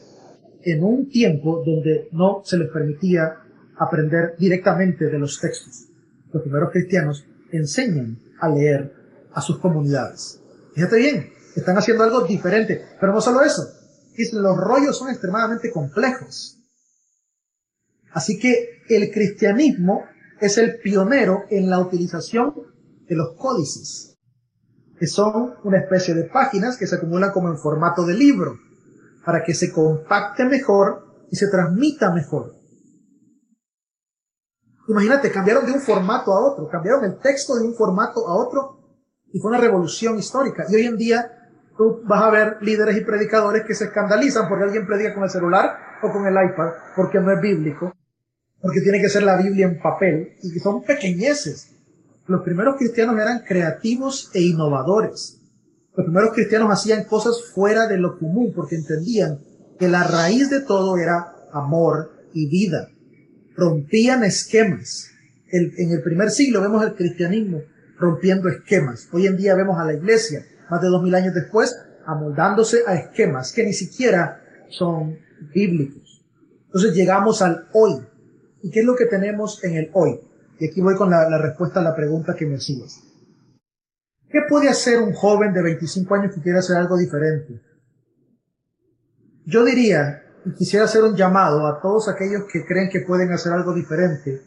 en un tiempo donde no se les permitía aprender directamente de los textos. Los primeros cristianos enseñan a leer a sus comunidades. Fíjate bien, están haciendo algo diferente, pero no solo eso, los rollos son extremadamente complejos. Así que el cristianismo es el pionero en la utilización de los códices, que son una especie de páginas que se acumulan como en formato de libro, para que se compacte mejor y se transmita mejor. Imagínate, cambiaron de un formato a otro, cambiaron el texto de un formato a otro y fue una revolución histórica. Y hoy en día tú vas a ver líderes y predicadores que se escandalizan porque alguien predica con el celular o con el iPad porque no es bíblico porque tiene que ser la Biblia en papel, y son pequeñeces. Los primeros cristianos eran creativos e innovadores. Los primeros cristianos hacían cosas fuera de lo común, porque entendían que la raíz de todo era amor y vida. Rompían esquemas. El, en el primer siglo vemos el cristianismo rompiendo esquemas. Hoy en día vemos a la iglesia, más de dos mil años después, amoldándose a esquemas que ni siquiera son bíblicos. Entonces llegamos al hoy, ¿Y qué es lo que tenemos en el hoy? Y aquí voy con la, respuesta a la pregunta que me hacías. ¿Qué puede hacer un joven de 25 años que quiere hacer algo diferente? Yo diría, y quisiera hacer un llamado a todos aquellos que creen que pueden hacer algo diferente,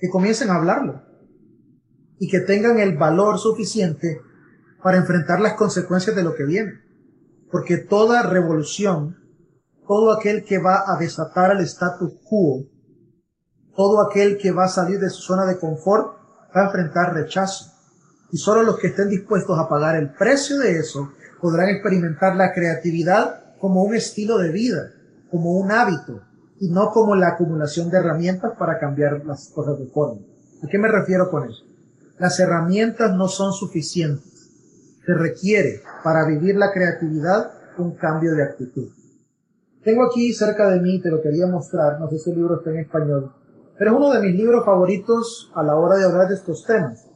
que comiencen a hablarlo y que tengan el valor suficiente para enfrentar las consecuencias de lo que viene. Porque toda revolución, todo aquel que va a desatar el status quo, todo aquel que va a salir de su zona de confort, va a enfrentar rechazo. Y solo los que estén dispuestos a pagar el precio de eso podrán experimentar la creatividad como un estilo de vida, como un hábito, y no como la acumulación de herramientas para cambiar las cosas de forma. ¿A qué me refiero con eso? Las herramientas no son suficientes. Se requiere para vivir la creatividad un cambio de actitud. Tengo aquí cerca de mí, te lo quería mostrar, no sé si el libro está en español, pero es uno de mis libros favoritos a la hora de hablar de estos temas.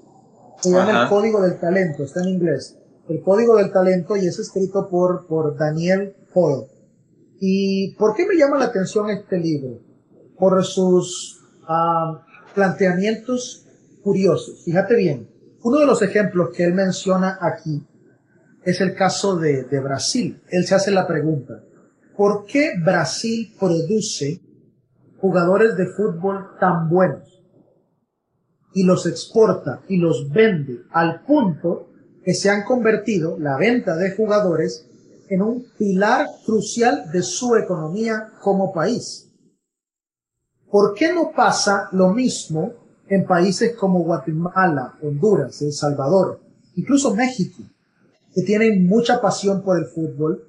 Se llama El Código del Talento, está en inglés. El Código del Talento y es escrito por, por Daniel Foyle. ¿Y por qué me llama la atención este libro? Por sus ah, planteamientos curiosos. Fíjate bien, uno de los ejemplos que él menciona aquí es el caso de, de Brasil. Él se hace la pregunta, ¿por qué Brasil produce jugadores de fútbol tan buenos y los exporta y los vende al punto que se han convertido la venta de jugadores en un pilar crucial de su economía como país. ¿Por qué no pasa lo mismo en países como Guatemala, Honduras, El Salvador, incluso México, que tienen mucha pasión por el fútbol,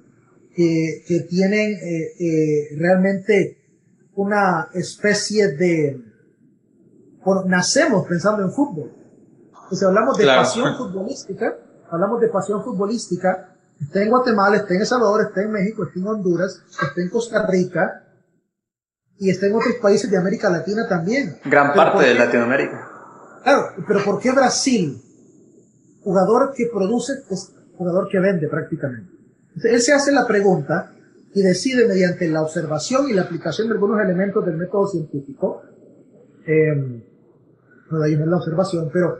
que, que tienen eh, eh, realmente una especie de... Bueno, nacemos pensando en fútbol. Si hablamos de pasión futbolística, hablamos de pasión futbolística, está en Guatemala, está en El Salvador, está en México, está en Honduras, está en Costa Rica, y está en otros países de América Latina también. Gran parte de Latinoamérica. Claro, pero ¿por qué Brasil? Jugador que produce es jugador que vende prácticamente. él se hace la pregunta y decide mediante la observación y la aplicación de algunos elementos del método científico, eh, no es la observación, pero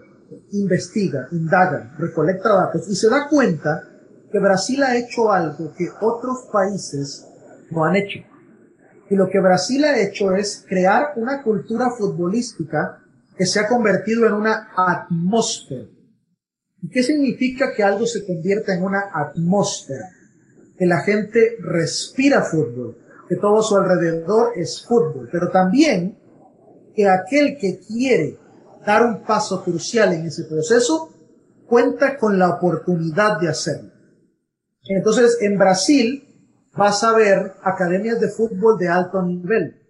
investiga, indaga, recolecta datos y se da cuenta que Brasil ha hecho algo que otros países no han hecho. Y lo que Brasil ha hecho es crear una cultura futbolística que se ha convertido en una atmósfera. ¿Y qué significa que algo se convierta en una atmósfera? Que la gente respira fútbol, que todo su alrededor es fútbol, pero también que aquel que quiere dar un paso crucial en ese proceso cuenta con la oportunidad de hacerlo. Entonces, en Brasil, vas a ver academias de fútbol de alto nivel.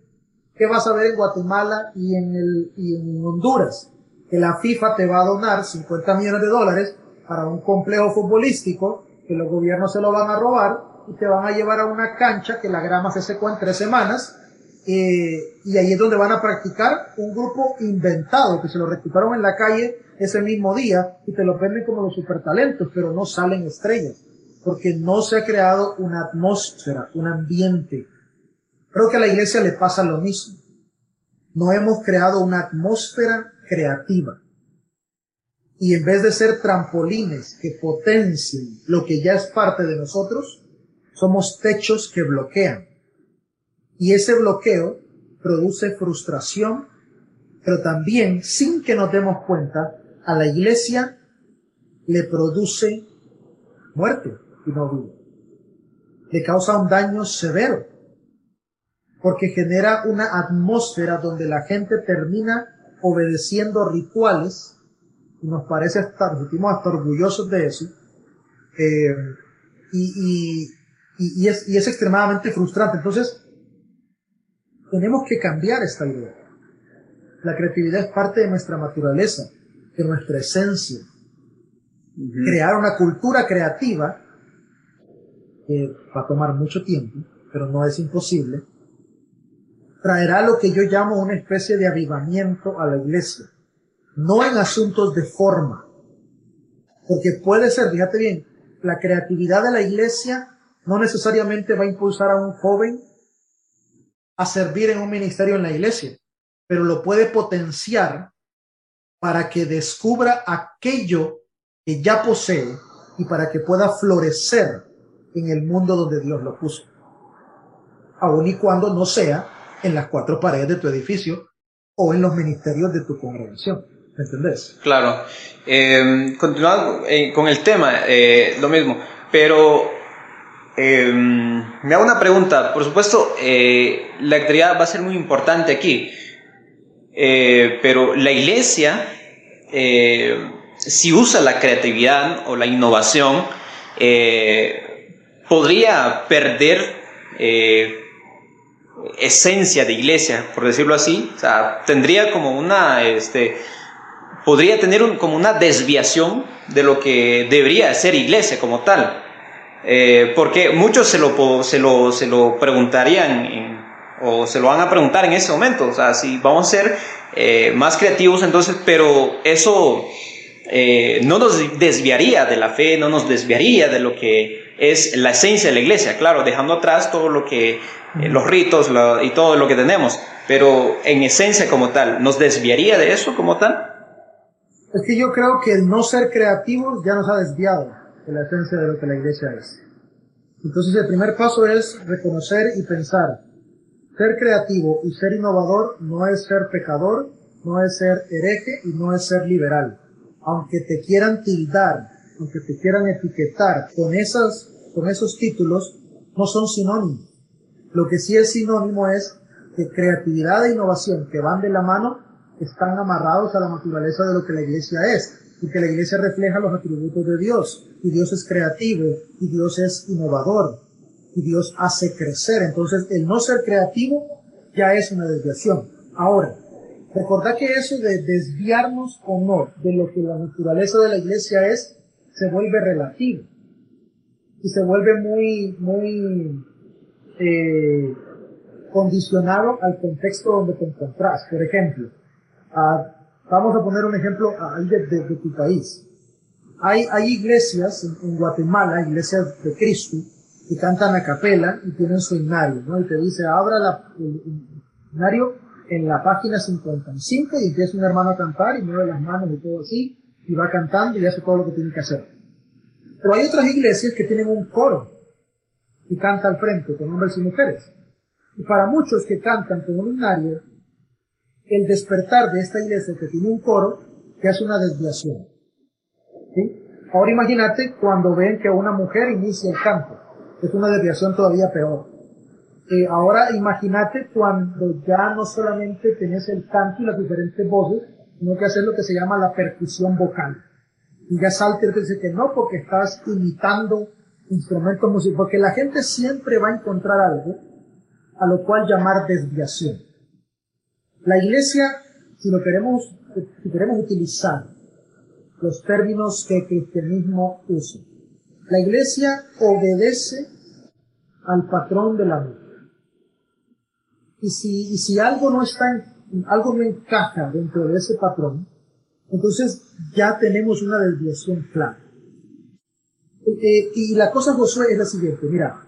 ¿Qué vas a ver en Guatemala y en, el, y en Honduras? Que la FIFA te va a donar 50 millones de dólares para un complejo futbolístico que los gobiernos se lo van a robar y te van a llevar a una cancha que la grama se secó en tres semanas eh, y ahí es donde van a practicar un grupo inventado que se lo reclutaron en la calle ese mismo día y te lo venden como los supertalentos, pero no salen estrellas porque no se ha creado una atmósfera, un ambiente. Creo que a la iglesia le pasa lo mismo. No hemos creado una atmósfera creativa. Y en vez de ser trampolines que potencien lo que ya es parte de nosotros, somos techos que bloquean. Y ese bloqueo produce frustración, pero también, sin que nos demos cuenta, a la iglesia le produce muerte y no vive. Le causa un daño severo porque genera una atmósfera donde la gente termina obedeciendo rituales y nos parece estar, nos sentimos hasta orgullosos de eso eh, y, y, y, es, y es extremadamente frustrante. Entonces, tenemos que cambiar esta idea. La creatividad es parte de nuestra naturaleza, de nuestra esencia. Crear una cultura creativa que va a tomar mucho tiempo, pero no es imposible, traerá lo que yo llamo una especie de avivamiento a la iglesia, no en asuntos de forma, porque puede ser, fíjate bien, la creatividad de la iglesia no necesariamente va a impulsar a un joven a servir en un ministerio en la iglesia, pero lo puede potenciar para que descubra aquello que ya posee y para que pueda florecer en el mundo donde Dios lo puso. Aun y cuando no sea en las cuatro paredes de tu edificio o en los ministerios de tu congregación. ¿Me entendés? Claro. Eh, continuando eh, con el tema, eh, lo mismo, pero em, me hago una pregunta. Por supuesto, eh, la actividad va a ser muy importante aquí, pero la iglesia, si usa la creatividad o la innovación, podría perder esencia de iglesia, por decirlo así. O sea, tendría como una, este, podría tener un, como una desviación de lo que debería ser iglesia como tal. Eh, porque muchos se lo, se lo, se lo preguntarían o se lo van a preguntar en ese momento. O sea, si vamos a ser eh, más creativos, entonces, pero eso eh, no nos desviaría de la fe, no nos desviaría de lo que es la esencia de la iglesia. Claro, dejando atrás todo lo que, los ritos y todo lo que tenemos. Pero en esencia como tal, ¿nos desviaría de eso como tal? Es que yo creo que el no ser creativos ya nos ha desviado de la esencia de lo que la iglesia es. Entonces el primer paso es reconocer y pensar. Ser creativo y ser innovador no es ser pecador, no es ser hereje y no es ser liberal. Aunque te quieran tildar, aunque te quieran etiquetar con esas, con esos títulos, no son sinónimos. Lo que sí es sinónimo es que creatividad e innovación que van de la mano están amarrados a la naturaleza de lo que la iglesia es, y que la iglesia refleja los atributos de Dios, y Dios es creativo, y Dios es innovador, y Dios hace crecer. Entonces, el no ser creativo ya es una desviación. Ahora, recordad que eso de desviarnos o no de lo que la naturaleza de la iglesia es, se vuelve relativo. Y se vuelve muy, muy eh, condicionado al contexto donde te encontrás. Por ejemplo, vamos a poner un ejemplo ahí de, de, tu país. Hay, hay iglesias en, Guatemala, iglesias de Cristo, que cantan a capela y tienen su himnario, ¿no? Y te dice, abra la, el, himnario en la página 55 y empieza un hermano a cantar y mueve las manos y todo así, y va cantando y hace todo lo que tiene que hacer. Pero hay otras iglesias que tienen un coro y canta al frente con hombres y mujeres. Y para muchos que cantan con un himnario, el despertar de esta iglesia que tiene un coro que hace una desviación. ¿sí? Ahora imagínate cuando ven que una mujer inicia el canto, es una desviación todavía peor. Eh, ahora imagínate cuando ya no solamente tenés el canto y las diferentes voces, sino que haces lo que se llama la percusión vocal. Y ya salte y te dice que no, porque estás imitando instrumentos musicales, porque la gente siempre va a encontrar algo a lo cual llamar desviación. La iglesia, si lo queremos, si queremos utilizar los términos que el cristianismo usa, la iglesia obedece al patrón de la vida. Y si, y si algo no está, algo no encaja dentro de ese patrón, entonces ya tenemos una desviación clara. Eh, y la cosa, Josué, es la siguiente, mira,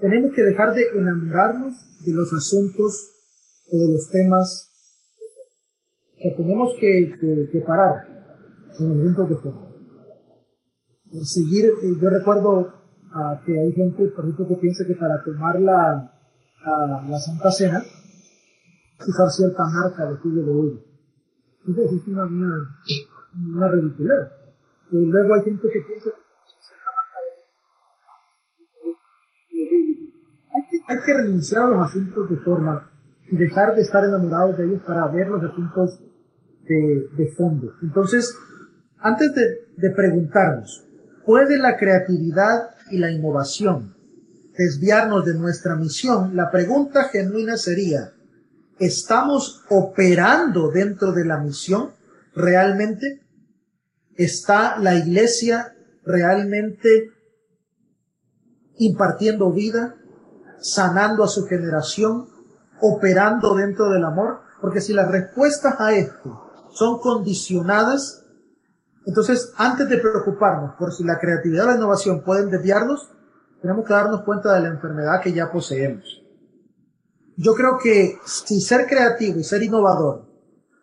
tenemos que dejar de enamorarnos de los asuntos o de los temas que tenemos que, que, parar en el momento de forma. Seguir, eh, yo recuerdo uh, que hay gente, por ejemplo, que piensa que para tomar la, la Santa Cena, usar cierta marca de cuello de oro. Entonces es una, una, una ridiculez. Y luego hay gente que piensa que, hay que renunciar a los asuntos de forma y dejar de estar enamorados de ellos para ver los asuntos de, de fondo. Entonces, antes de, de preguntarnos, ¿puede la creatividad y la innovación desviarnos de nuestra misión? La pregunta genuina sería, ¿estamos operando dentro de la misión realmente? ¿Está la iglesia realmente impartiendo vida, sanando a su generación, operando dentro del amor? Porque si las respuestas a esto son condicionadas, entonces antes de preocuparnos por si la creatividad o la innovación pueden desviarnos, tenemos que darnos cuenta de la enfermedad que ya poseemos. Yo creo que si ser creativo y ser innovador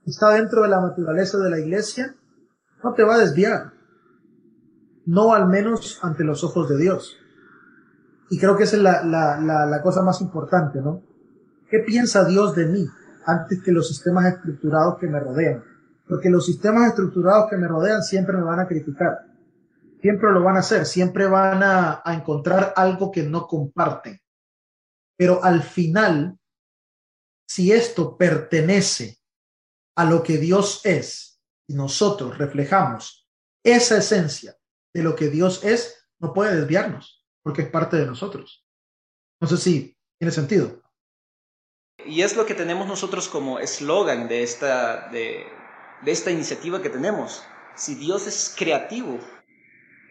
está dentro de la naturaleza de la iglesia, no te va a desviar. No al menos ante los ojos de Dios. Y creo que esa es la, la, la, cosa más importante, ¿no? ¿Qué piensa Dios de mí antes que los sistemas estructurados que me rodean? Porque los sistemas estructurados que me rodean siempre me van a criticar. Siempre lo van a hacer, siempre van a, encontrar algo que no comparten. Pero al final, si esto pertenece a lo que Dios es y nosotros reflejamos esa esencia de lo que Dios es, no puede desviarnos, porque es parte de nosotros. No sé si tiene sentido. Y es lo que tenemos nosotros como eslogan de esta, de, de esta iniciativa que tenemos. Si Dios es creativo,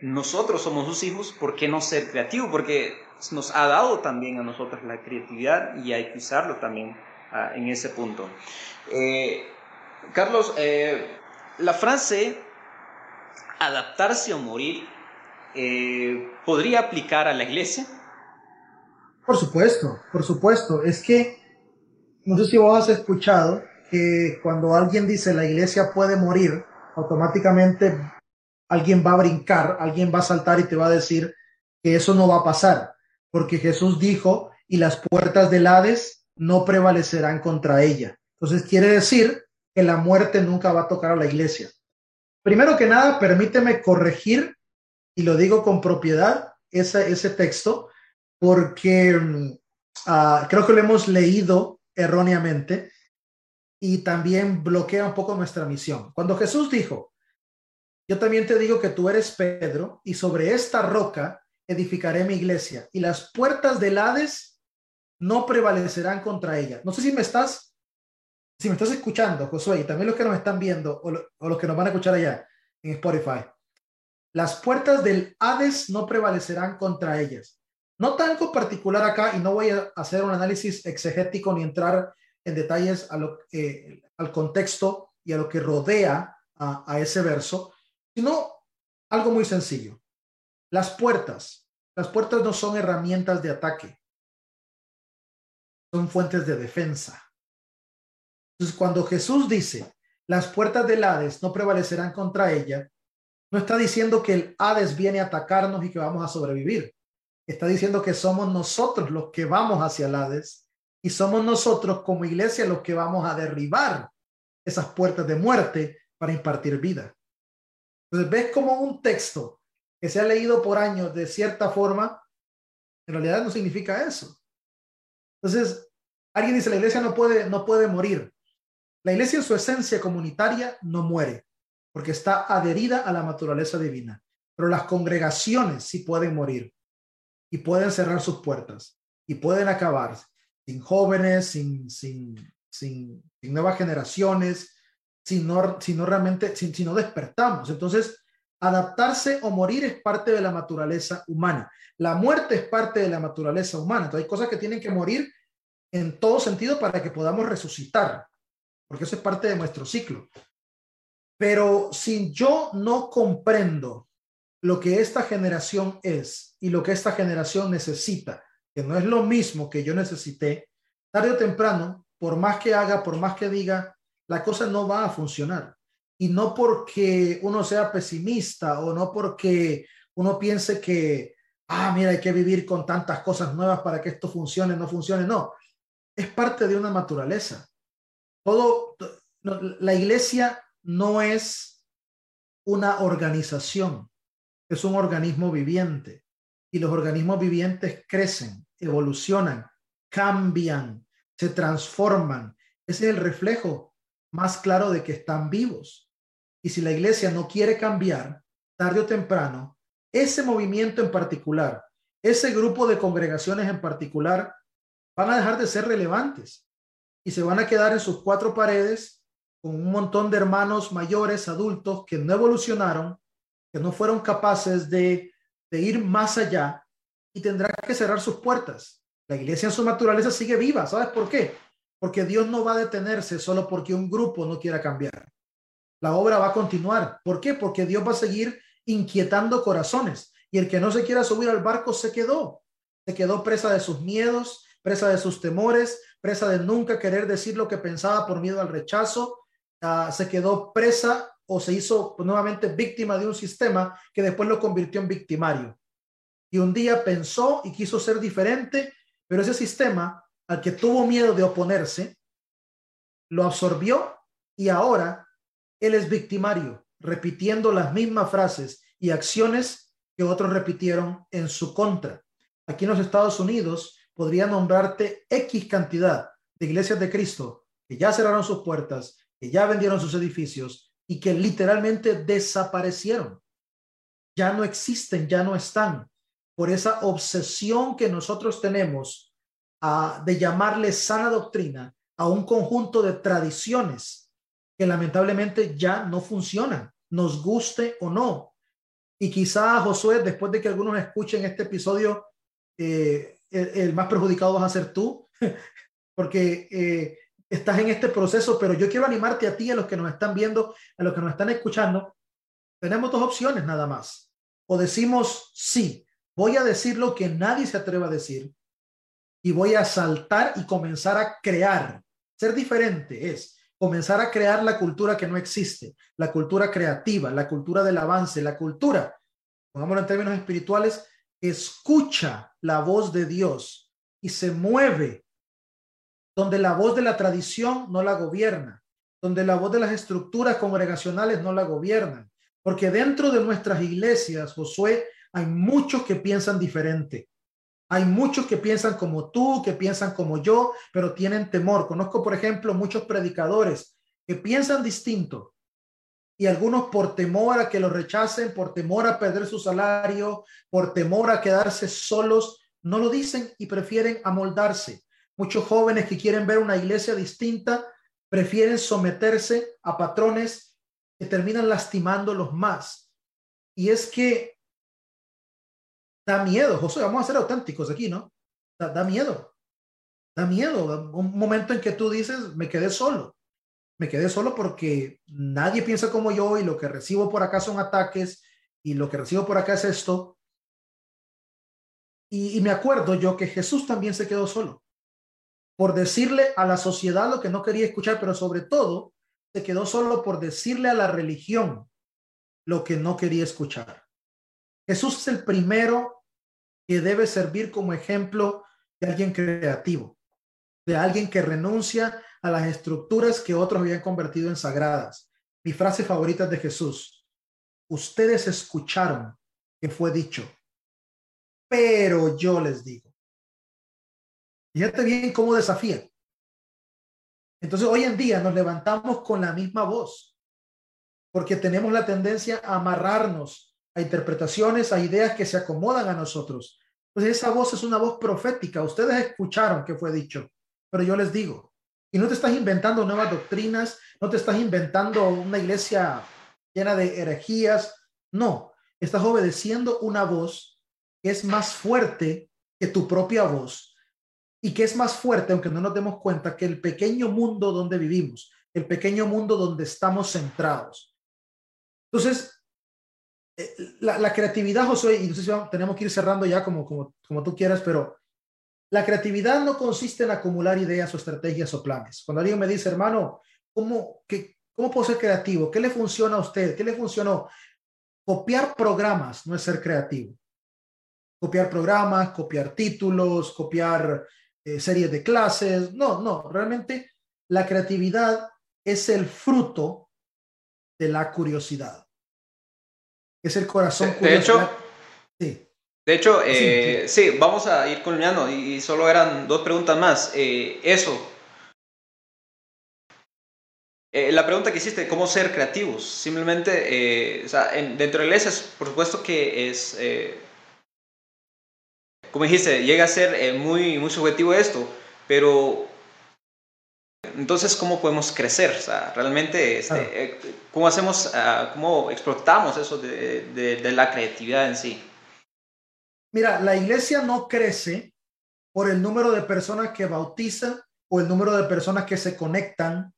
nosotros somos sus hijos, ¿por qué no ser creativo? Porque nos ha dado también a nosotros la creatividad y hay que usarlo también ah, en ese punto. Eh, Carlos, eh, la frase adaptarse o morir eh, podría aplicar a la iglesia. Por supuesto, por supuesto. Es que no sé si vos has escuchado que cuando alguien dice la iglesia puede morir, automáticamente alguien va a brincar, alguien va a saltar y te va a decir que eso no va a pasar, porque Jesús dijo, y las puertas del Hades no prevalecerán contra ella. Entonces quiere decir que la muerte nunca va a tocar a la iglesia. Primero que nada, permíteme corregir, y lo digo con propiedad, ese, ese texto, porque mm, ah, creo que lo hemos leído erróneamente y también bloquea un poco nuestra misión. Cuando Jesús dijo, yo también te digo que tú eres Pedro y sobre esta roca edificaré mi iglesia y las puertas del Hades no prevalecerán contra ella. No sé si me estás, si me estás escuchando, Josué, y también los que nos están viendo o, o los que nos van a escuchar allá en Spotify. Las puertas del Hades no prevalecerán contra ellas. No algo particular acá y no voy a hacer un análisis exegético ni entrar en detalles eh, al contexto y a lo que rodea a, a ese verso, sino algo muy sencillo. Las puertas, las puertas no son herramientas de ataque, son fuentes de defensa. Entonces, cuando Jesús dice, las puertas del Hades no prevalecerán contra ella, no está diciendo que el Hades viene a atacarnos y que vamos a sobrevivir. Está diciendo que somos nosotros los que vamos hacia el Hades y somos nosotros como iglesia los que vamos a derribar esas puertas de muerte para impartir vida. Entonces, ves como un texto que se ha leído por años de cierta forma, en realidad no significa eso. Entonces, alguien dice, la iglesia no puede, no puede morir. La iglesia en su esencia comunitaria no muere, porque está adherida a la naturaleza divina. Pero las congregaciones sí pueden morir y pueden cerrar sus puertas y pueden acabar sin jóvenes, sin, sin, sin, nuevas generaciones, si no, si no realmente, si, si no despertamos. Entonces, adaptarse o morir es parte de la naturaleza humana. La muerte es parte de la naturaleza humana. Entonces, hay cosas que tienen que morir en todo sentido para que podamos resucitar, porque eso es parte de nuestro ciclo. Pero si yo no comprendo lo que esta generación es y lo que esta generación necesita, que no es lo mismo que yo necesité, tarde o temprano, por más que haga, por más que diga, la cosa no va a funcionar. Y no porque uno sea pesimista o no porque uno piense que, ah, mira, hay que vivir con tantas cosas nuevas para que esto funcione, no funcione. No, es parte de una naturaleza. Todo, la iglesia no es una organización, es un organismo viviente. Y los organismos vivientes crecen, evolucionan, cambian, se transforman. Ese es el reflejo más claro de que están vivos. Y si la iglesia no quiere cambiar, tarde o temprano, ese movimiento en particular, ese grupo de congregaciones en particular, van a dejar de ser relevantes y se van a quedar en sus cuatro paredes con un montón de hermanos mayores, adultos, que no evolucionaron, que no fueron capaces de, ir más allá y tendrá que cerrar sus puertas. La iglesia en su naturaleza sigue viva. ¿Sabes por qué? porque Dios no va a detenerse solo porque un grupo no quiera cambiar. La obra va a continuar. ¿Por qué? Porque Dios va a seguir inquietando corazones y el que no se quiera subir al barco se quedó. Se quedó presa de sus miedos, presa de sus temores, presa de nunca querer decir lo que pensaba por miedo al rechazo. Ah, se quedó presa o se hizo nuevamente víctima de un sistema que después lo convirtió en victimario. Y un día pensó y quiso ser diferente, pero ese sistema al que tuvo miedo de oponerse, lo absorbió y ahora él es victimario, repitiendo las mismas frases y acciones que otros repitieron en su contra. Aquí en los Estados Unidos podría nombrarte X cantidad de iglesias de Cristo que ya cerraron sus puertas, que ya vendieron sus edificios y que literalmente desaparecieron. Ya no existen, ya no están por esa obsesión que nosotros tenemos de llamarle sana doctrina a un conjunto de tradiciones que lamentablemente ya no funcionan, nos guste o no. Y quizá, Josué, después de que algunos escuchen este episodio, eh, el, más perjudicado vas a ser tú, porque eh, estás en este proceso, pero yo quiero animarte a ti, a los que nos están viendo, a los que nos están escuchando. Tenemos dos opciones nada más. O decimos, sí, voy a decir lo que nadie se atreva a decir y voy a saltar y comenzar a crear. Ser diferente es comenzar a crear la cultura que no existe, la cultura creativa, la cultura del avance, la cultura, pongámoslo en términos espirituales, escucha la voz de Dios y se mueve donde la voz de la tradición no la gobierna, donde la voz de las estructuras congregacionales no la gobiernan. Porque dentro de nuestras iglesias, Josué, hay muchos que piensan diferente. Hay muchos que piensan como tú, que piensan como yo, pero tienen temor. Conozco, por ejemplo, muchos predicadores que piensan distinto y algunos por temor a que lo rechacen, por temor a perder su salario, por temor a quedarse solos, no lo dicen y prefieren amoldarse. Muchos jóvenes que quieren ver una iglesia distinta prefieren someterse a patrones que terminan lastimándolos más. Y es que Da miedo, José, vamos a ser auténticos aquí, ¿no? Da, miedo. Da miedo. Un momento en que tú dices, me quedé solo. Me quedé solo porque nadie piensa como yo y lo que recibo por acá son ataques y lo que recibo por acá es esto. Y, y me acuerdo yo que Jesús también se quedó solo por decirle a la sociedad lo que no quería escuchar, pero sobre todo se quedó solo por decirle a la religión lo que no quería escuchar. Jesús es el primero que debe servir como ejemplo de alguien creativo, de alguien que renuncia a las estructuras que otros habían convertido en sagradas. Mi frase favorita de Jesús, ustedes escucharon que fue dicho, pero yo les digo. Fíjate bien cómo desafía. Entonces hoy en día nos levantamos con la misma voz, porque tenemos la tendencia a amarrarnos a interpretaciones, a ideas que se acomodan a nosotros. Pues esa voz es una voz profética. Ustedes escucharon que fue dicho, pero yo les digo, y no te estás inventando nuevas doctrinas, no te estás inventando una iglesia llena de herejías, no, estás obedeciendo una voz que es más fuerte que tu propia voz y que es más fuerte, aunque no nos demos cuenta, que el pequeño mundo donde vivimos, el pequeño mundo donde estamos centrados. Entonces, eh, la, creatividad, José, y no sé si tenemos que ir cerrando ya como, como, como tú quieras, pero la creatividad no consiste en acumular ideas o estrategias o planes. Cuando alguien me dice, hermano, ¿cómo, qué, ¿cómo puedo ser creativo? ¿Qué le funciona a usted? ¿Qué le funcionó? Copiar programas no es ser creativo. Copiar programas, copiar títulos, copiar eh, series de clases. No, no, realmente la creatividad es el fruto de la curiosidad es el corazón. De, hecho, sí. De hecho, eh, sí, vamos a ir culminando y, solo eran dos preguntas más. Eh, eso. Eh, la pregunta que hiciste, ¿cómo ser creativos? Simplemente, o sea, dentro de la iglesia, por supuesto que es, como dijiste, llega a ser muy, muy subjetivo esto, pero entonces, ¿cómo podemos crecer? O sea, realmente, este, eh, ¿cómo hacemos, ah, cómo explotamos eso de, la creatividad en sí? Mira, la iglesia no crece por el número de personas que bautiza o el número de personas que se conectan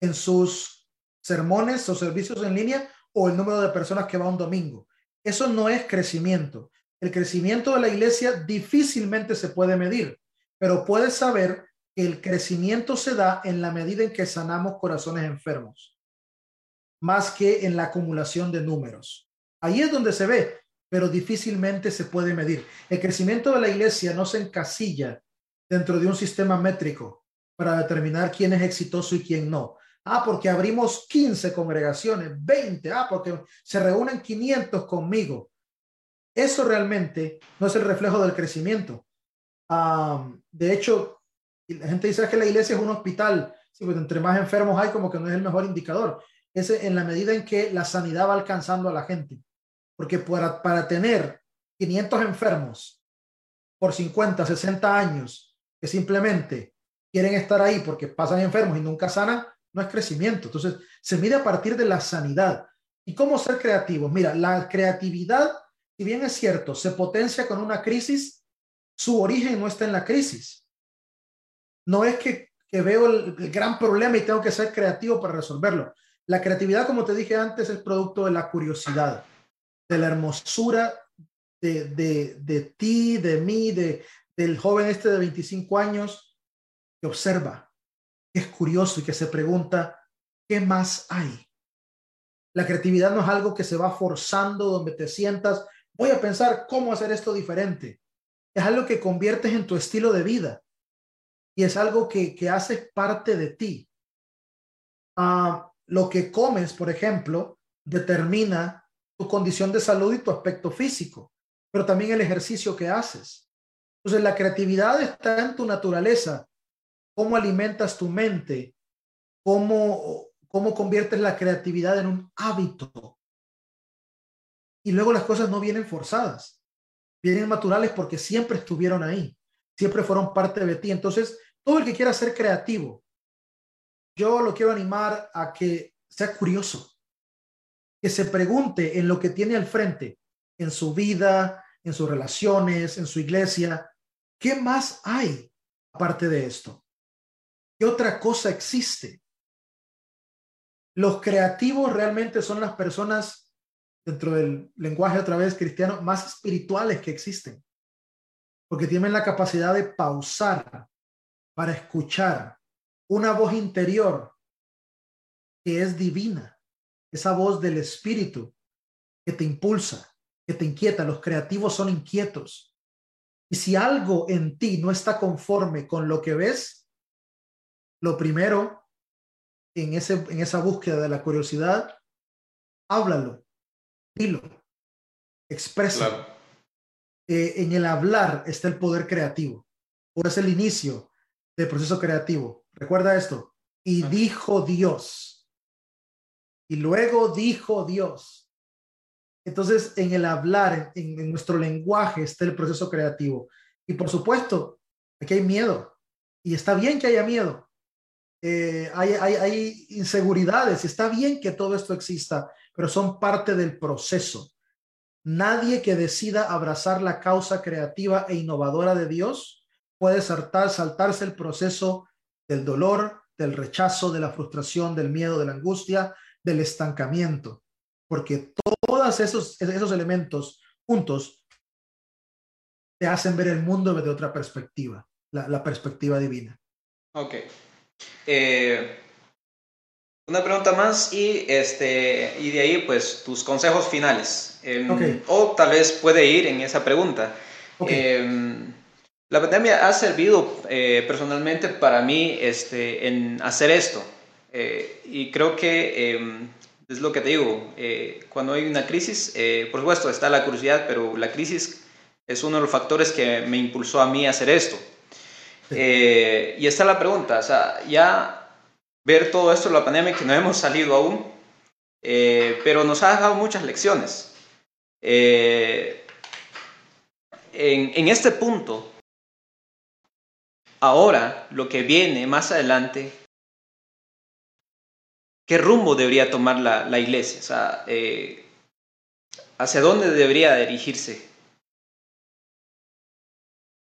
en sus sermones o servicios en línea o el número de personas que va un domingo. Eso no es crecimiento. El crecimiento de la iglesia difícilmente se puede medir, pero puedes saber el crecimiento se da en la medida en que sanamos corazones enfermos. más que en la acumulación de números. Ahí es donde se ve, pero difícilmente se puede medir. El crecimiento de la iglesia no se encasilla dentro de un sistema métrico para determinar quién es exitoso y quién no. Ah, porque abrimos 15 congregaciones, 20, ah, porque se reúnen 500 conmigo. Eso realmente no es el reflejo del crecimiento. de hecho, la gente dice que la iglesia es un hospital. Sí, pues entre más enfermos hay, como que no es el mejor indicador. Es en la medida en que la sanidad va alcanzando a la gente. Porque para, para tener 500 enfermos por 50, 60 años, que simplemente quieren estar ahí porque pasan enfermos y nunca sanan, no es crecimiento. Entonces, se mide a partir de la sanidad. ¿Y cómo ser creativos? Mira, la creatividad si bien es cierto, se potencia con una crisis, su origen no está en la crisis. No es que, veo el, gran problema y tengo que ser creativo para resolverlo. La creatividad, como te dije antes, es producto de la curiosidad, de la hermosura de, de, ti, de mí, de, del joven este de 25 años que observa, que es curioso y que se pregunta, ¿qué más hay? La creatividad no es algo que se va forzando donde te sientas voy a pensar cómo hacer esto diferente. Es algo que conviertes en tu estilo de vida y es algo que, que haces parte de ti. Ah, lo que comes, por ejemplo, determina tu condición de salud y tu aspecto físico, pero también el ejercicio que haces. Entonces, la creatividad está en tu naturaleza. Cómo alimentas tu mente, cómo, cómo conviertes la creatividad en un hábito y luego las cosas no vienen forzadas, vienen naturales porque siempre estuvieron ahí, siempre fueron parte de ti. Entonces, todo el que quiera ser creativo, yo lo quiero animar a que sea curioso, que se pregunte en lo que tiene al frente, en su vida, en sus relaciones, en su iglesia, ¿qué más hay aparte de esto? ¿Qué otra cosa existe? Los creativos realmente son las personas dentro del lenguaje otra vez cristiano, más espirituales que existen, porque tienen la capacidad de pausar para escuchar una voz interior que es divina, esa voz del espíritu que te impulsa, que te inquieta. Los creativos son inquietos. Y si algo en ti no está conforme con lo que ves, lo primero en, ese, en esa búsqueda de la curiosidad, háblalo, dilo, expresa. Eh, en el hablar está el poder creativo. Por es el inicio del proceso creativo. Recuerda esto. Y dijo Dios. Y luego dijo Dios. Entonces, en el hablar, en, nuestro lenguaje está el proceso creativo. Y por supuesto, aquí hay miedo. Y está bien que haya miedo. Eh, hay, inseguridades. Está bien que todo esto exista pero son parte del proceso. Nadie que decida abrazar la causa creativa e innovadora de Dios puede saltar, saltarse el proceso del dolor, del rechazo, de la frustración, del miedo, de la angustia, del estancamiento, porque todos esos, esos elementos juntos te hacen ver el mundo desde otra perspectiva, la, perspectiva divina. Ok. Eh, una pregunta más y, este, y de ahí pues tus consejos finales. Em, o tal vez puede ir en esa pregunta. Em, la pandemia ha servido eh, personalmente para mí este, en hacer esto. Eh, y creo que em, es lo que te digo, cuando hay una crisis, por supuesto está la curiosidad, pero la crisis es uno de los factores que me impulsó a mí a hacer esto. Y está la pregunta, o sea, ya ver todo esto de la pandemia que no hemos salido aún, eh, pero nos ha dejado muchas lecciones. Eh, en, en, este punto, ahora lo que viene más adelante, ¿qué rumbo debería tomar la, la iglesia? O sea, eh, ¿hacia dónde debería dirigirse?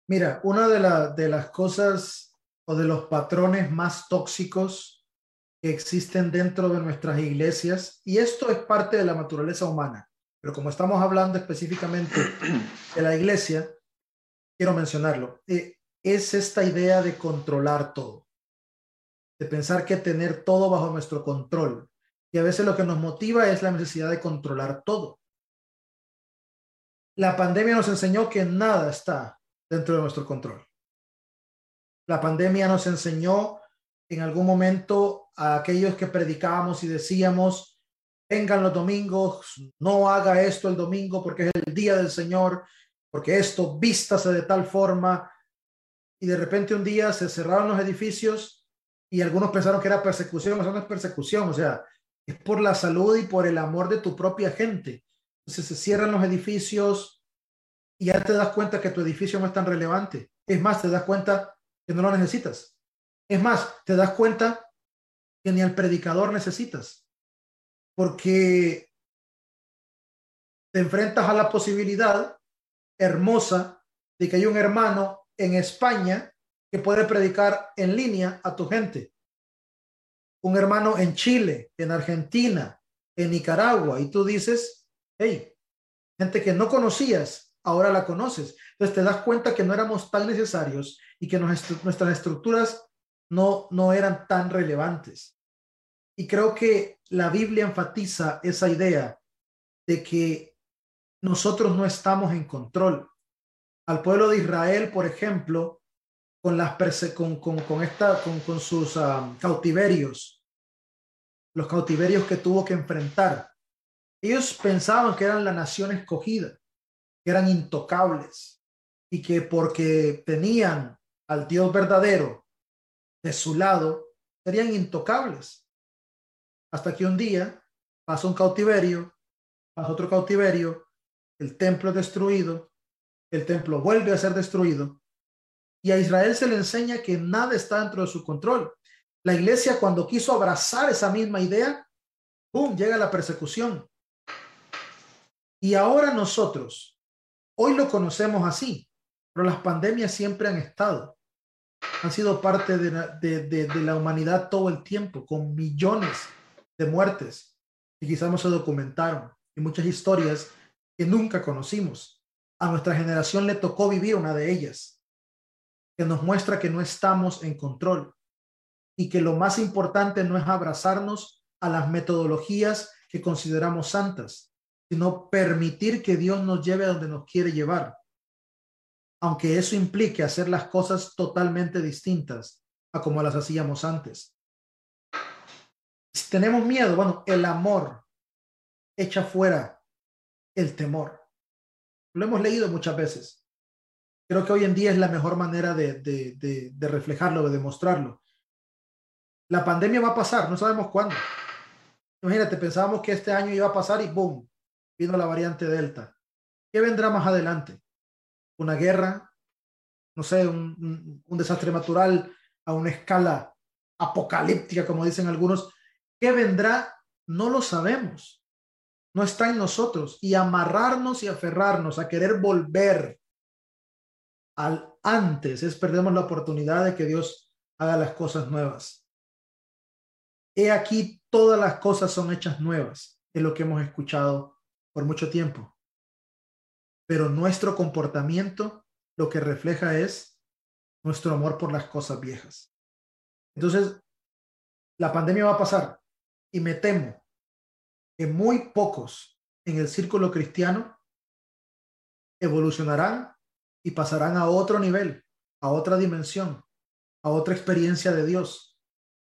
Mira, una de, de las cosas o de los patrones más tóxicos existen dentro de nuestras iglesias y esto es parte de la naturaleza humana. Pero como estamos hablando específicamente de la iglesia, quiero mencionarlo, eh, es esta idea de controlar todo, de pensar que tener todo bajo nuestro control, Y a veces lo que nos motiva es la necesidad de controlar todo. La pandemia nos enseñó que nada está dentro de nuestro control. La pandemia nos enseñó en algún momento a aquellos que predicábamos y decíamos, vengan los domingos, no haga esto el domingo porque es el día del Señor, porque esto vístase de tal forma. Y de repente un día se cerraron los edificios y algunos pensaron que era persecución, no es persecución, o sea, es por la salud y por el amor de tu propia gente. Entonces se cierran los edificios y ya te das cuenta que tu edificio no es tan relevante. Es más, te das cuenta que no lo necesitas. Es más, te das cuenta que ni al predicador necesitas, porque te enfrentas a la posibilidad hermosa de que hay un hermano en España que puede predicar en línea a tu gente. Un hermano en Chile, en Argentina, en Nicaragua, y tú dices, hey, gente que no conocías, ahora la conoces. Entonces te das cuenta que no éramos tan necesarios y que nuestras estructuras no, no eran tan relevantes. Y creo que la Biblia enfatiza esa idea de que nosotros no estamos en control. Al pueblo de Israel, por ejemplo, con, las con, con, con, esta, con, con sus cautiverios, los cautiverios que tuvo que enfrentar. Ellos pensaban que eran la nación escogida, eran intocables y que porque tenían al Dios verdadero de su lado, serían intocables. Hasta que un día pasa un cautiverio, pasa otro cautiverio, el templo es destruido, el templo vuelve a ser destruido, y a Israel se le enseña que nada está dentro de su control. La iglesia cuando quiso abrazar esa misma idea, ¡pum!, llega la persecución. Y ahora nosotros, hoy lo conocemos así, pero las pandemias siempre han estado. Han sido parte de la, humanidad todo el tiempo, con millones de muertes. Y quizás no se documentaron. Y muchas historias que nunca conocimos. A nuestra generación le tocó vivir una de ellas, que nos muestra que no estamos en control y que lo más importante no es abrazarnos a las metodologías que consideramos santas, sino permitir que Dios nos lleve a donde nos quiere llevar aunque eso implique hacer las cosas totalmente distintas a como las hacíamos antes. Si tenemos miedo, bueno, el amor echa fuera el temor. Lo hemos leído muchas veces. Creo que hoy en día es la mejor manera de, de, de reflejarlo, de demostrarlo. La pandemia va a pasar, no sabemos cuándo. Imagínate, pensábamos que este año iba a pasar y ¡boom! Vino la variante Delta. ¿Qué vendrá más adelante? una guerra, no sé, un, desastre natural a una escala apocalíptica, como dicen algunos, ¿qué vendrá? No lo sabemos. No está en nosotros. Y amarrarnos y aferrarnos a querer volver al antes es perdemos la oportunidad de que Dios haga las cosas nuevas. He aquí, todas las cosas son hechas nuevas, es lo que hemos escuchado por mucho tiempo pero nuestro comportamiento lo que refleja es nuestro amor por las cosas viejas. Entonces, la pandemia va a pasar y me temo que muy pocos en el círculo cristiano evolucionarán y pasarán a otro nivel, a otra dimensión, a otra experiencia de Dios.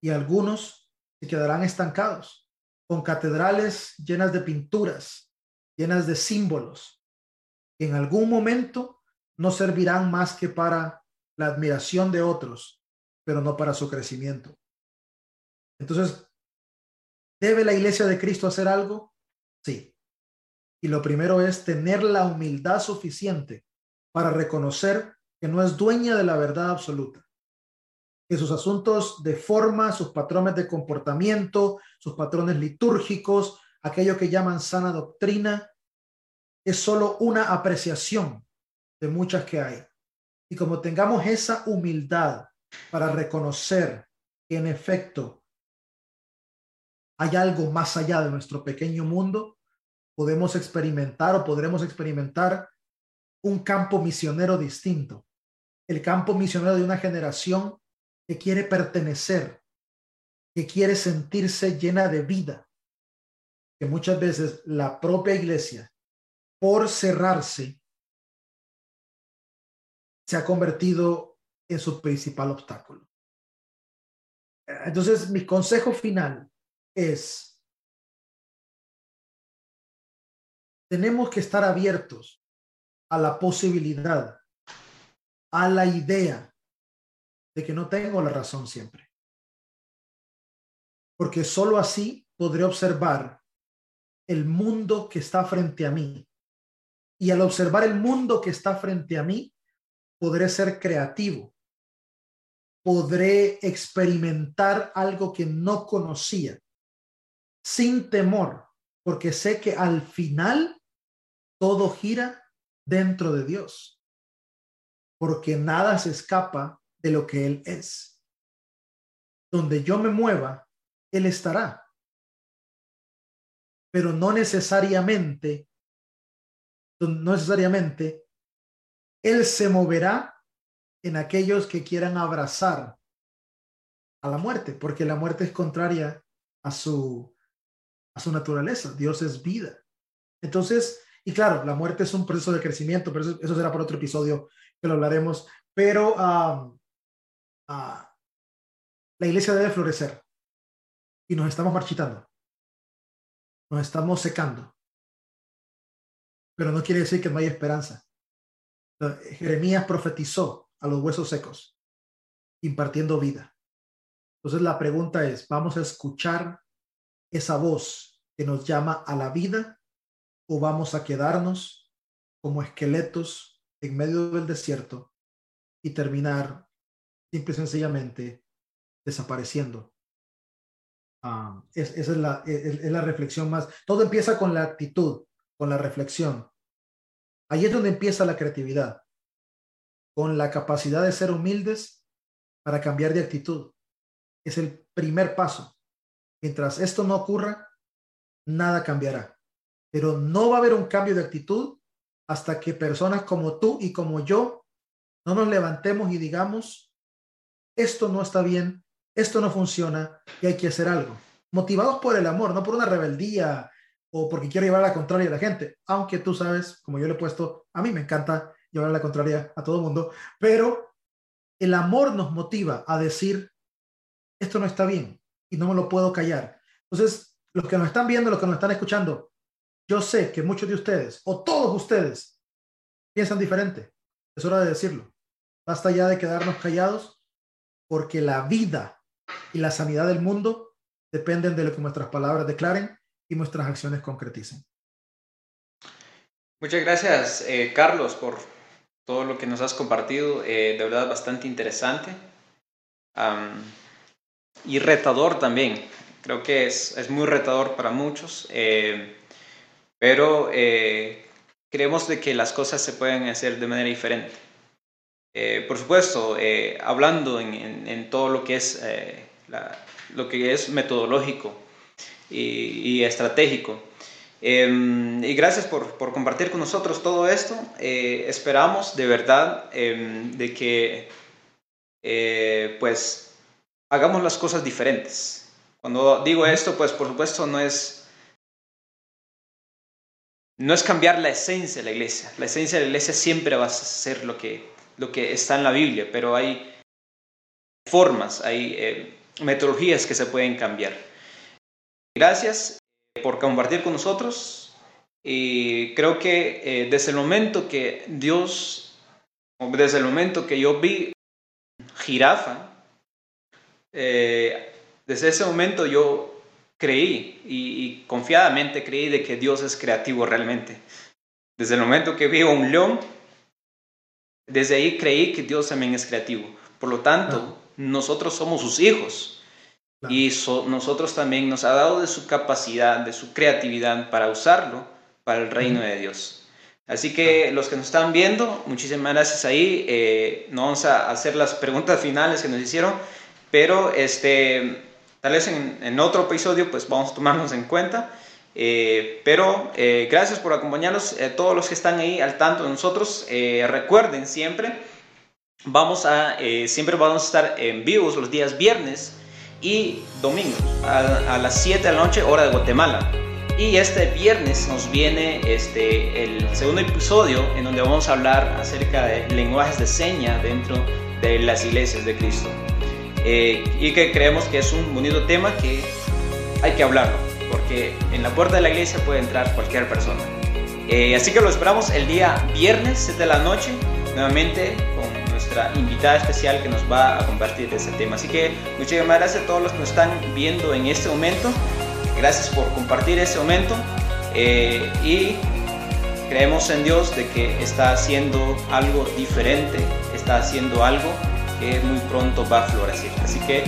Y algunos se quedarán estancados con catedrales llenas de pinturas, llenas de símbolos, en algún momento no servirán más que para la admiración de otros, pero no para su crecimiento. Entonces, ¿debe la iglesia de Cristo hacer algo? Sí. Y lo primero es tener la humildad suficiente para reconocer que no es dueña de la verdad absoluta, que sus asuntos de forma, sus patrones de comportamiento, sus patrones litúrgicos, aquello que llaman sana doctrina, es solo una apreciación de muchas que hay. Y como tengamos esa humildad para reconocer que en efecto hay algo más allá de nuestro pequeño mundo, podemos experimentar o podremos experimentar un campo misionero distinto, el campo misionero de una generación que quiere pertenecer, que quiere sentirse llena de vida, que muchas veces la propia iglesia, por cerrarse, se ha convertido en su principal obstáculo. Entonces, mi consejo final es, tenemos que estar abiertos a la posibilidad, a la idea de que no tengo la razón siempre. Porque sólo así podré observar el mundo que está frente a mí. Y al observar el mundo que está frente a mí, podré ser creativo. Podré experimentar algo que no conocía, sin temor, porque sé que al final todo gira dentro de Dios, porque nada se escapa de lo que Él es. Donde yo me mueva, Él estará. Pero no necesariamente, no necesariamente, Él se moverá en aquellos que quieran abrazar a la muerte, porque la muerte es contraria a su, a su naturaleza. Dios es vida. Entonces, y claro, la muerte es un proceso de crecimiento, pero eso, será por otro episodio que lo hablaremos. Pero la iglesia debe florecer y nos estamos marchitando, nos estamos secando, pero no quiere decir que no hay esperanza. Jeremías profetizó a los huesos secos, impartiendo vida. Entonces la pregunta es, ¿vamos a escuchar esa voz que nos llama a la vida o vamos a quedarnos como esqueletos en medio del desierto y terminar simple y sencillamente desapareciendo. Ah, esa es la, es, la reflexión más. Todo empieza con la actitud, con la reflexión. Ahí es donde empieza la creatividad, con la capacidad de ser humildes para cambiar de actitud. Es el primer paso. Mientras esto no ocurra, nada cambiará. Pero no va a haber un cambio de actitud hasta que personas como tú y como yo no nos levantemos y digamos, esto no está bien, esto no funciona y hay que hacer algo. Motivados por el amor, no por una rebeldía o porque quiero llevar a la contraria a la gente, aunque tú sabes, como yo le he puesto, a mí me encanta llevar a la contraria a todo el mundo, pero el amor nos motiva a decir, esto no está bien y no me lo puedo callar. Entonces, los que nos están viendo, los que nos están escuchando, yo sé que muchos de ustedes o todos ustedes piensan diferente. Es hora de decirlo. Basta ya de quedarnos callados porque la vida y la sanidad del mundo dependen de lo que nuestras palabras declaren y nuestras acciones concreticen. Muchas gracias, eh, Carlos, por todo lo que nos has compartido. Eh, de verdad, bastante interesante y retador también. Creo que es, es muy retador para muchos, eh, pero creemos de que las cosas se pueden hacer de manera diferente. Eh, por supuesto, eh, hablando en, todo lo que es, eh, lo que es metodológico y, estratégico. Em, y gracias por, por, compartir con nosotros todo esto. esperamos de verdad em, de que pues hagamos las cosas diferentes. Cuando digo esto, pues por supuesto no es no es cambiar la esencia de la iglesia. La esencia de la iglesia siempre va a ser lo que lo que está en la Biblia, pero hay formas, hay eh, metodologías que se pueden cambiar. Gracias eh, por compartir con nosotros y creo que eh, desde el momento que Dios, desde el momento que yo vi jirafa, desde ese momento yo creí y, y, confiadamente creí de que Dios es creativo realmente. Desde el momento que vi un león, desde ahí creí que Dios también es creativo. Por lo tanto, nosotros somos sus hijos. Y nosotros también nos ha dado de su capacidad, de su creatividad para usarlo para el reino de Dios. Así que los que nos están viendo, muchísimas gracias ahí. Eh, no vamos a hacer las preguntas finales que nos hicieron, pero este, tal vez en, en otro episodio pues vamos a tomarnos en cuenta. Eh, pero eh, gracias por acompañarnos, eh, todos los que están ahí al tanto de nosotros. recuerden siempre, vamos a, siempre vamos a estar en vivos los días viernes y domingos a, las 7 de la noche, hora de Guatemala. Y este viernes nos viene este, el segundo episodio en donde vamos a hablar acerca de lenguajes de seña dentro de las iglesias de Cristo. Eh, y que creemos que es un bonito tema que hay que hablarlo, porque en la puerta de la iglesia puede entrar cualquier persona. Eh, así que lo esperamos el día viernes 7 de la noche, nuevamente invitada especial que nos va a compartir ese tema. Así que muchísimas gracias a todos los que nos están viendo en este momento. Gracias por compartir este momento. Eh, y creemos en Dios de que está haciendo algo diferente, está haciendo algo que muy pronto va a florecer. Así que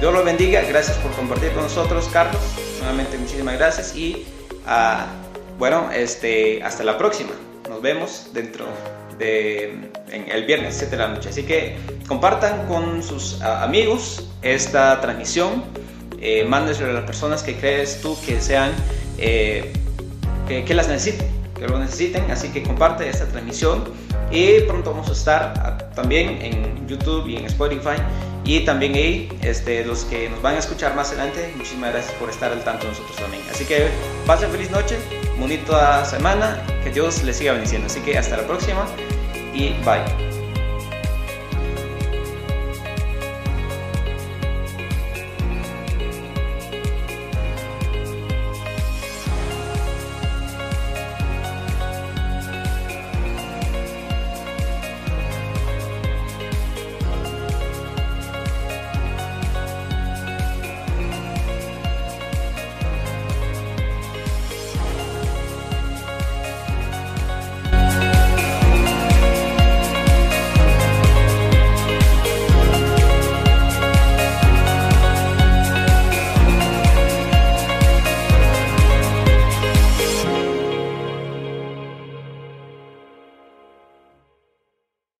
Dios lo bendiga. Gracias por compartir con nosotros, Carlos. Nuevamente muchísimas gracias y uh, bueno, este, hasta la próxima. Nos vemos dentro en el viernes, 7 de la noche. Así que compartan con sus amigos esta transmisión. Eh, mándeselo a las personas que crees tú que sean, eh, que, las necesiten, que lo necesiten. Así que comparte esta transmisión y pronto vamos a estar también en YouTube y en Spotify y también ahí este, los que nos van a escuchar más adelante, muchísimas gracias por estar al tanto de nosotros también. Así que pasen feliz noche, bonita semana, que Dios les siga bendiciendo. Así que hasta la próxima y bye.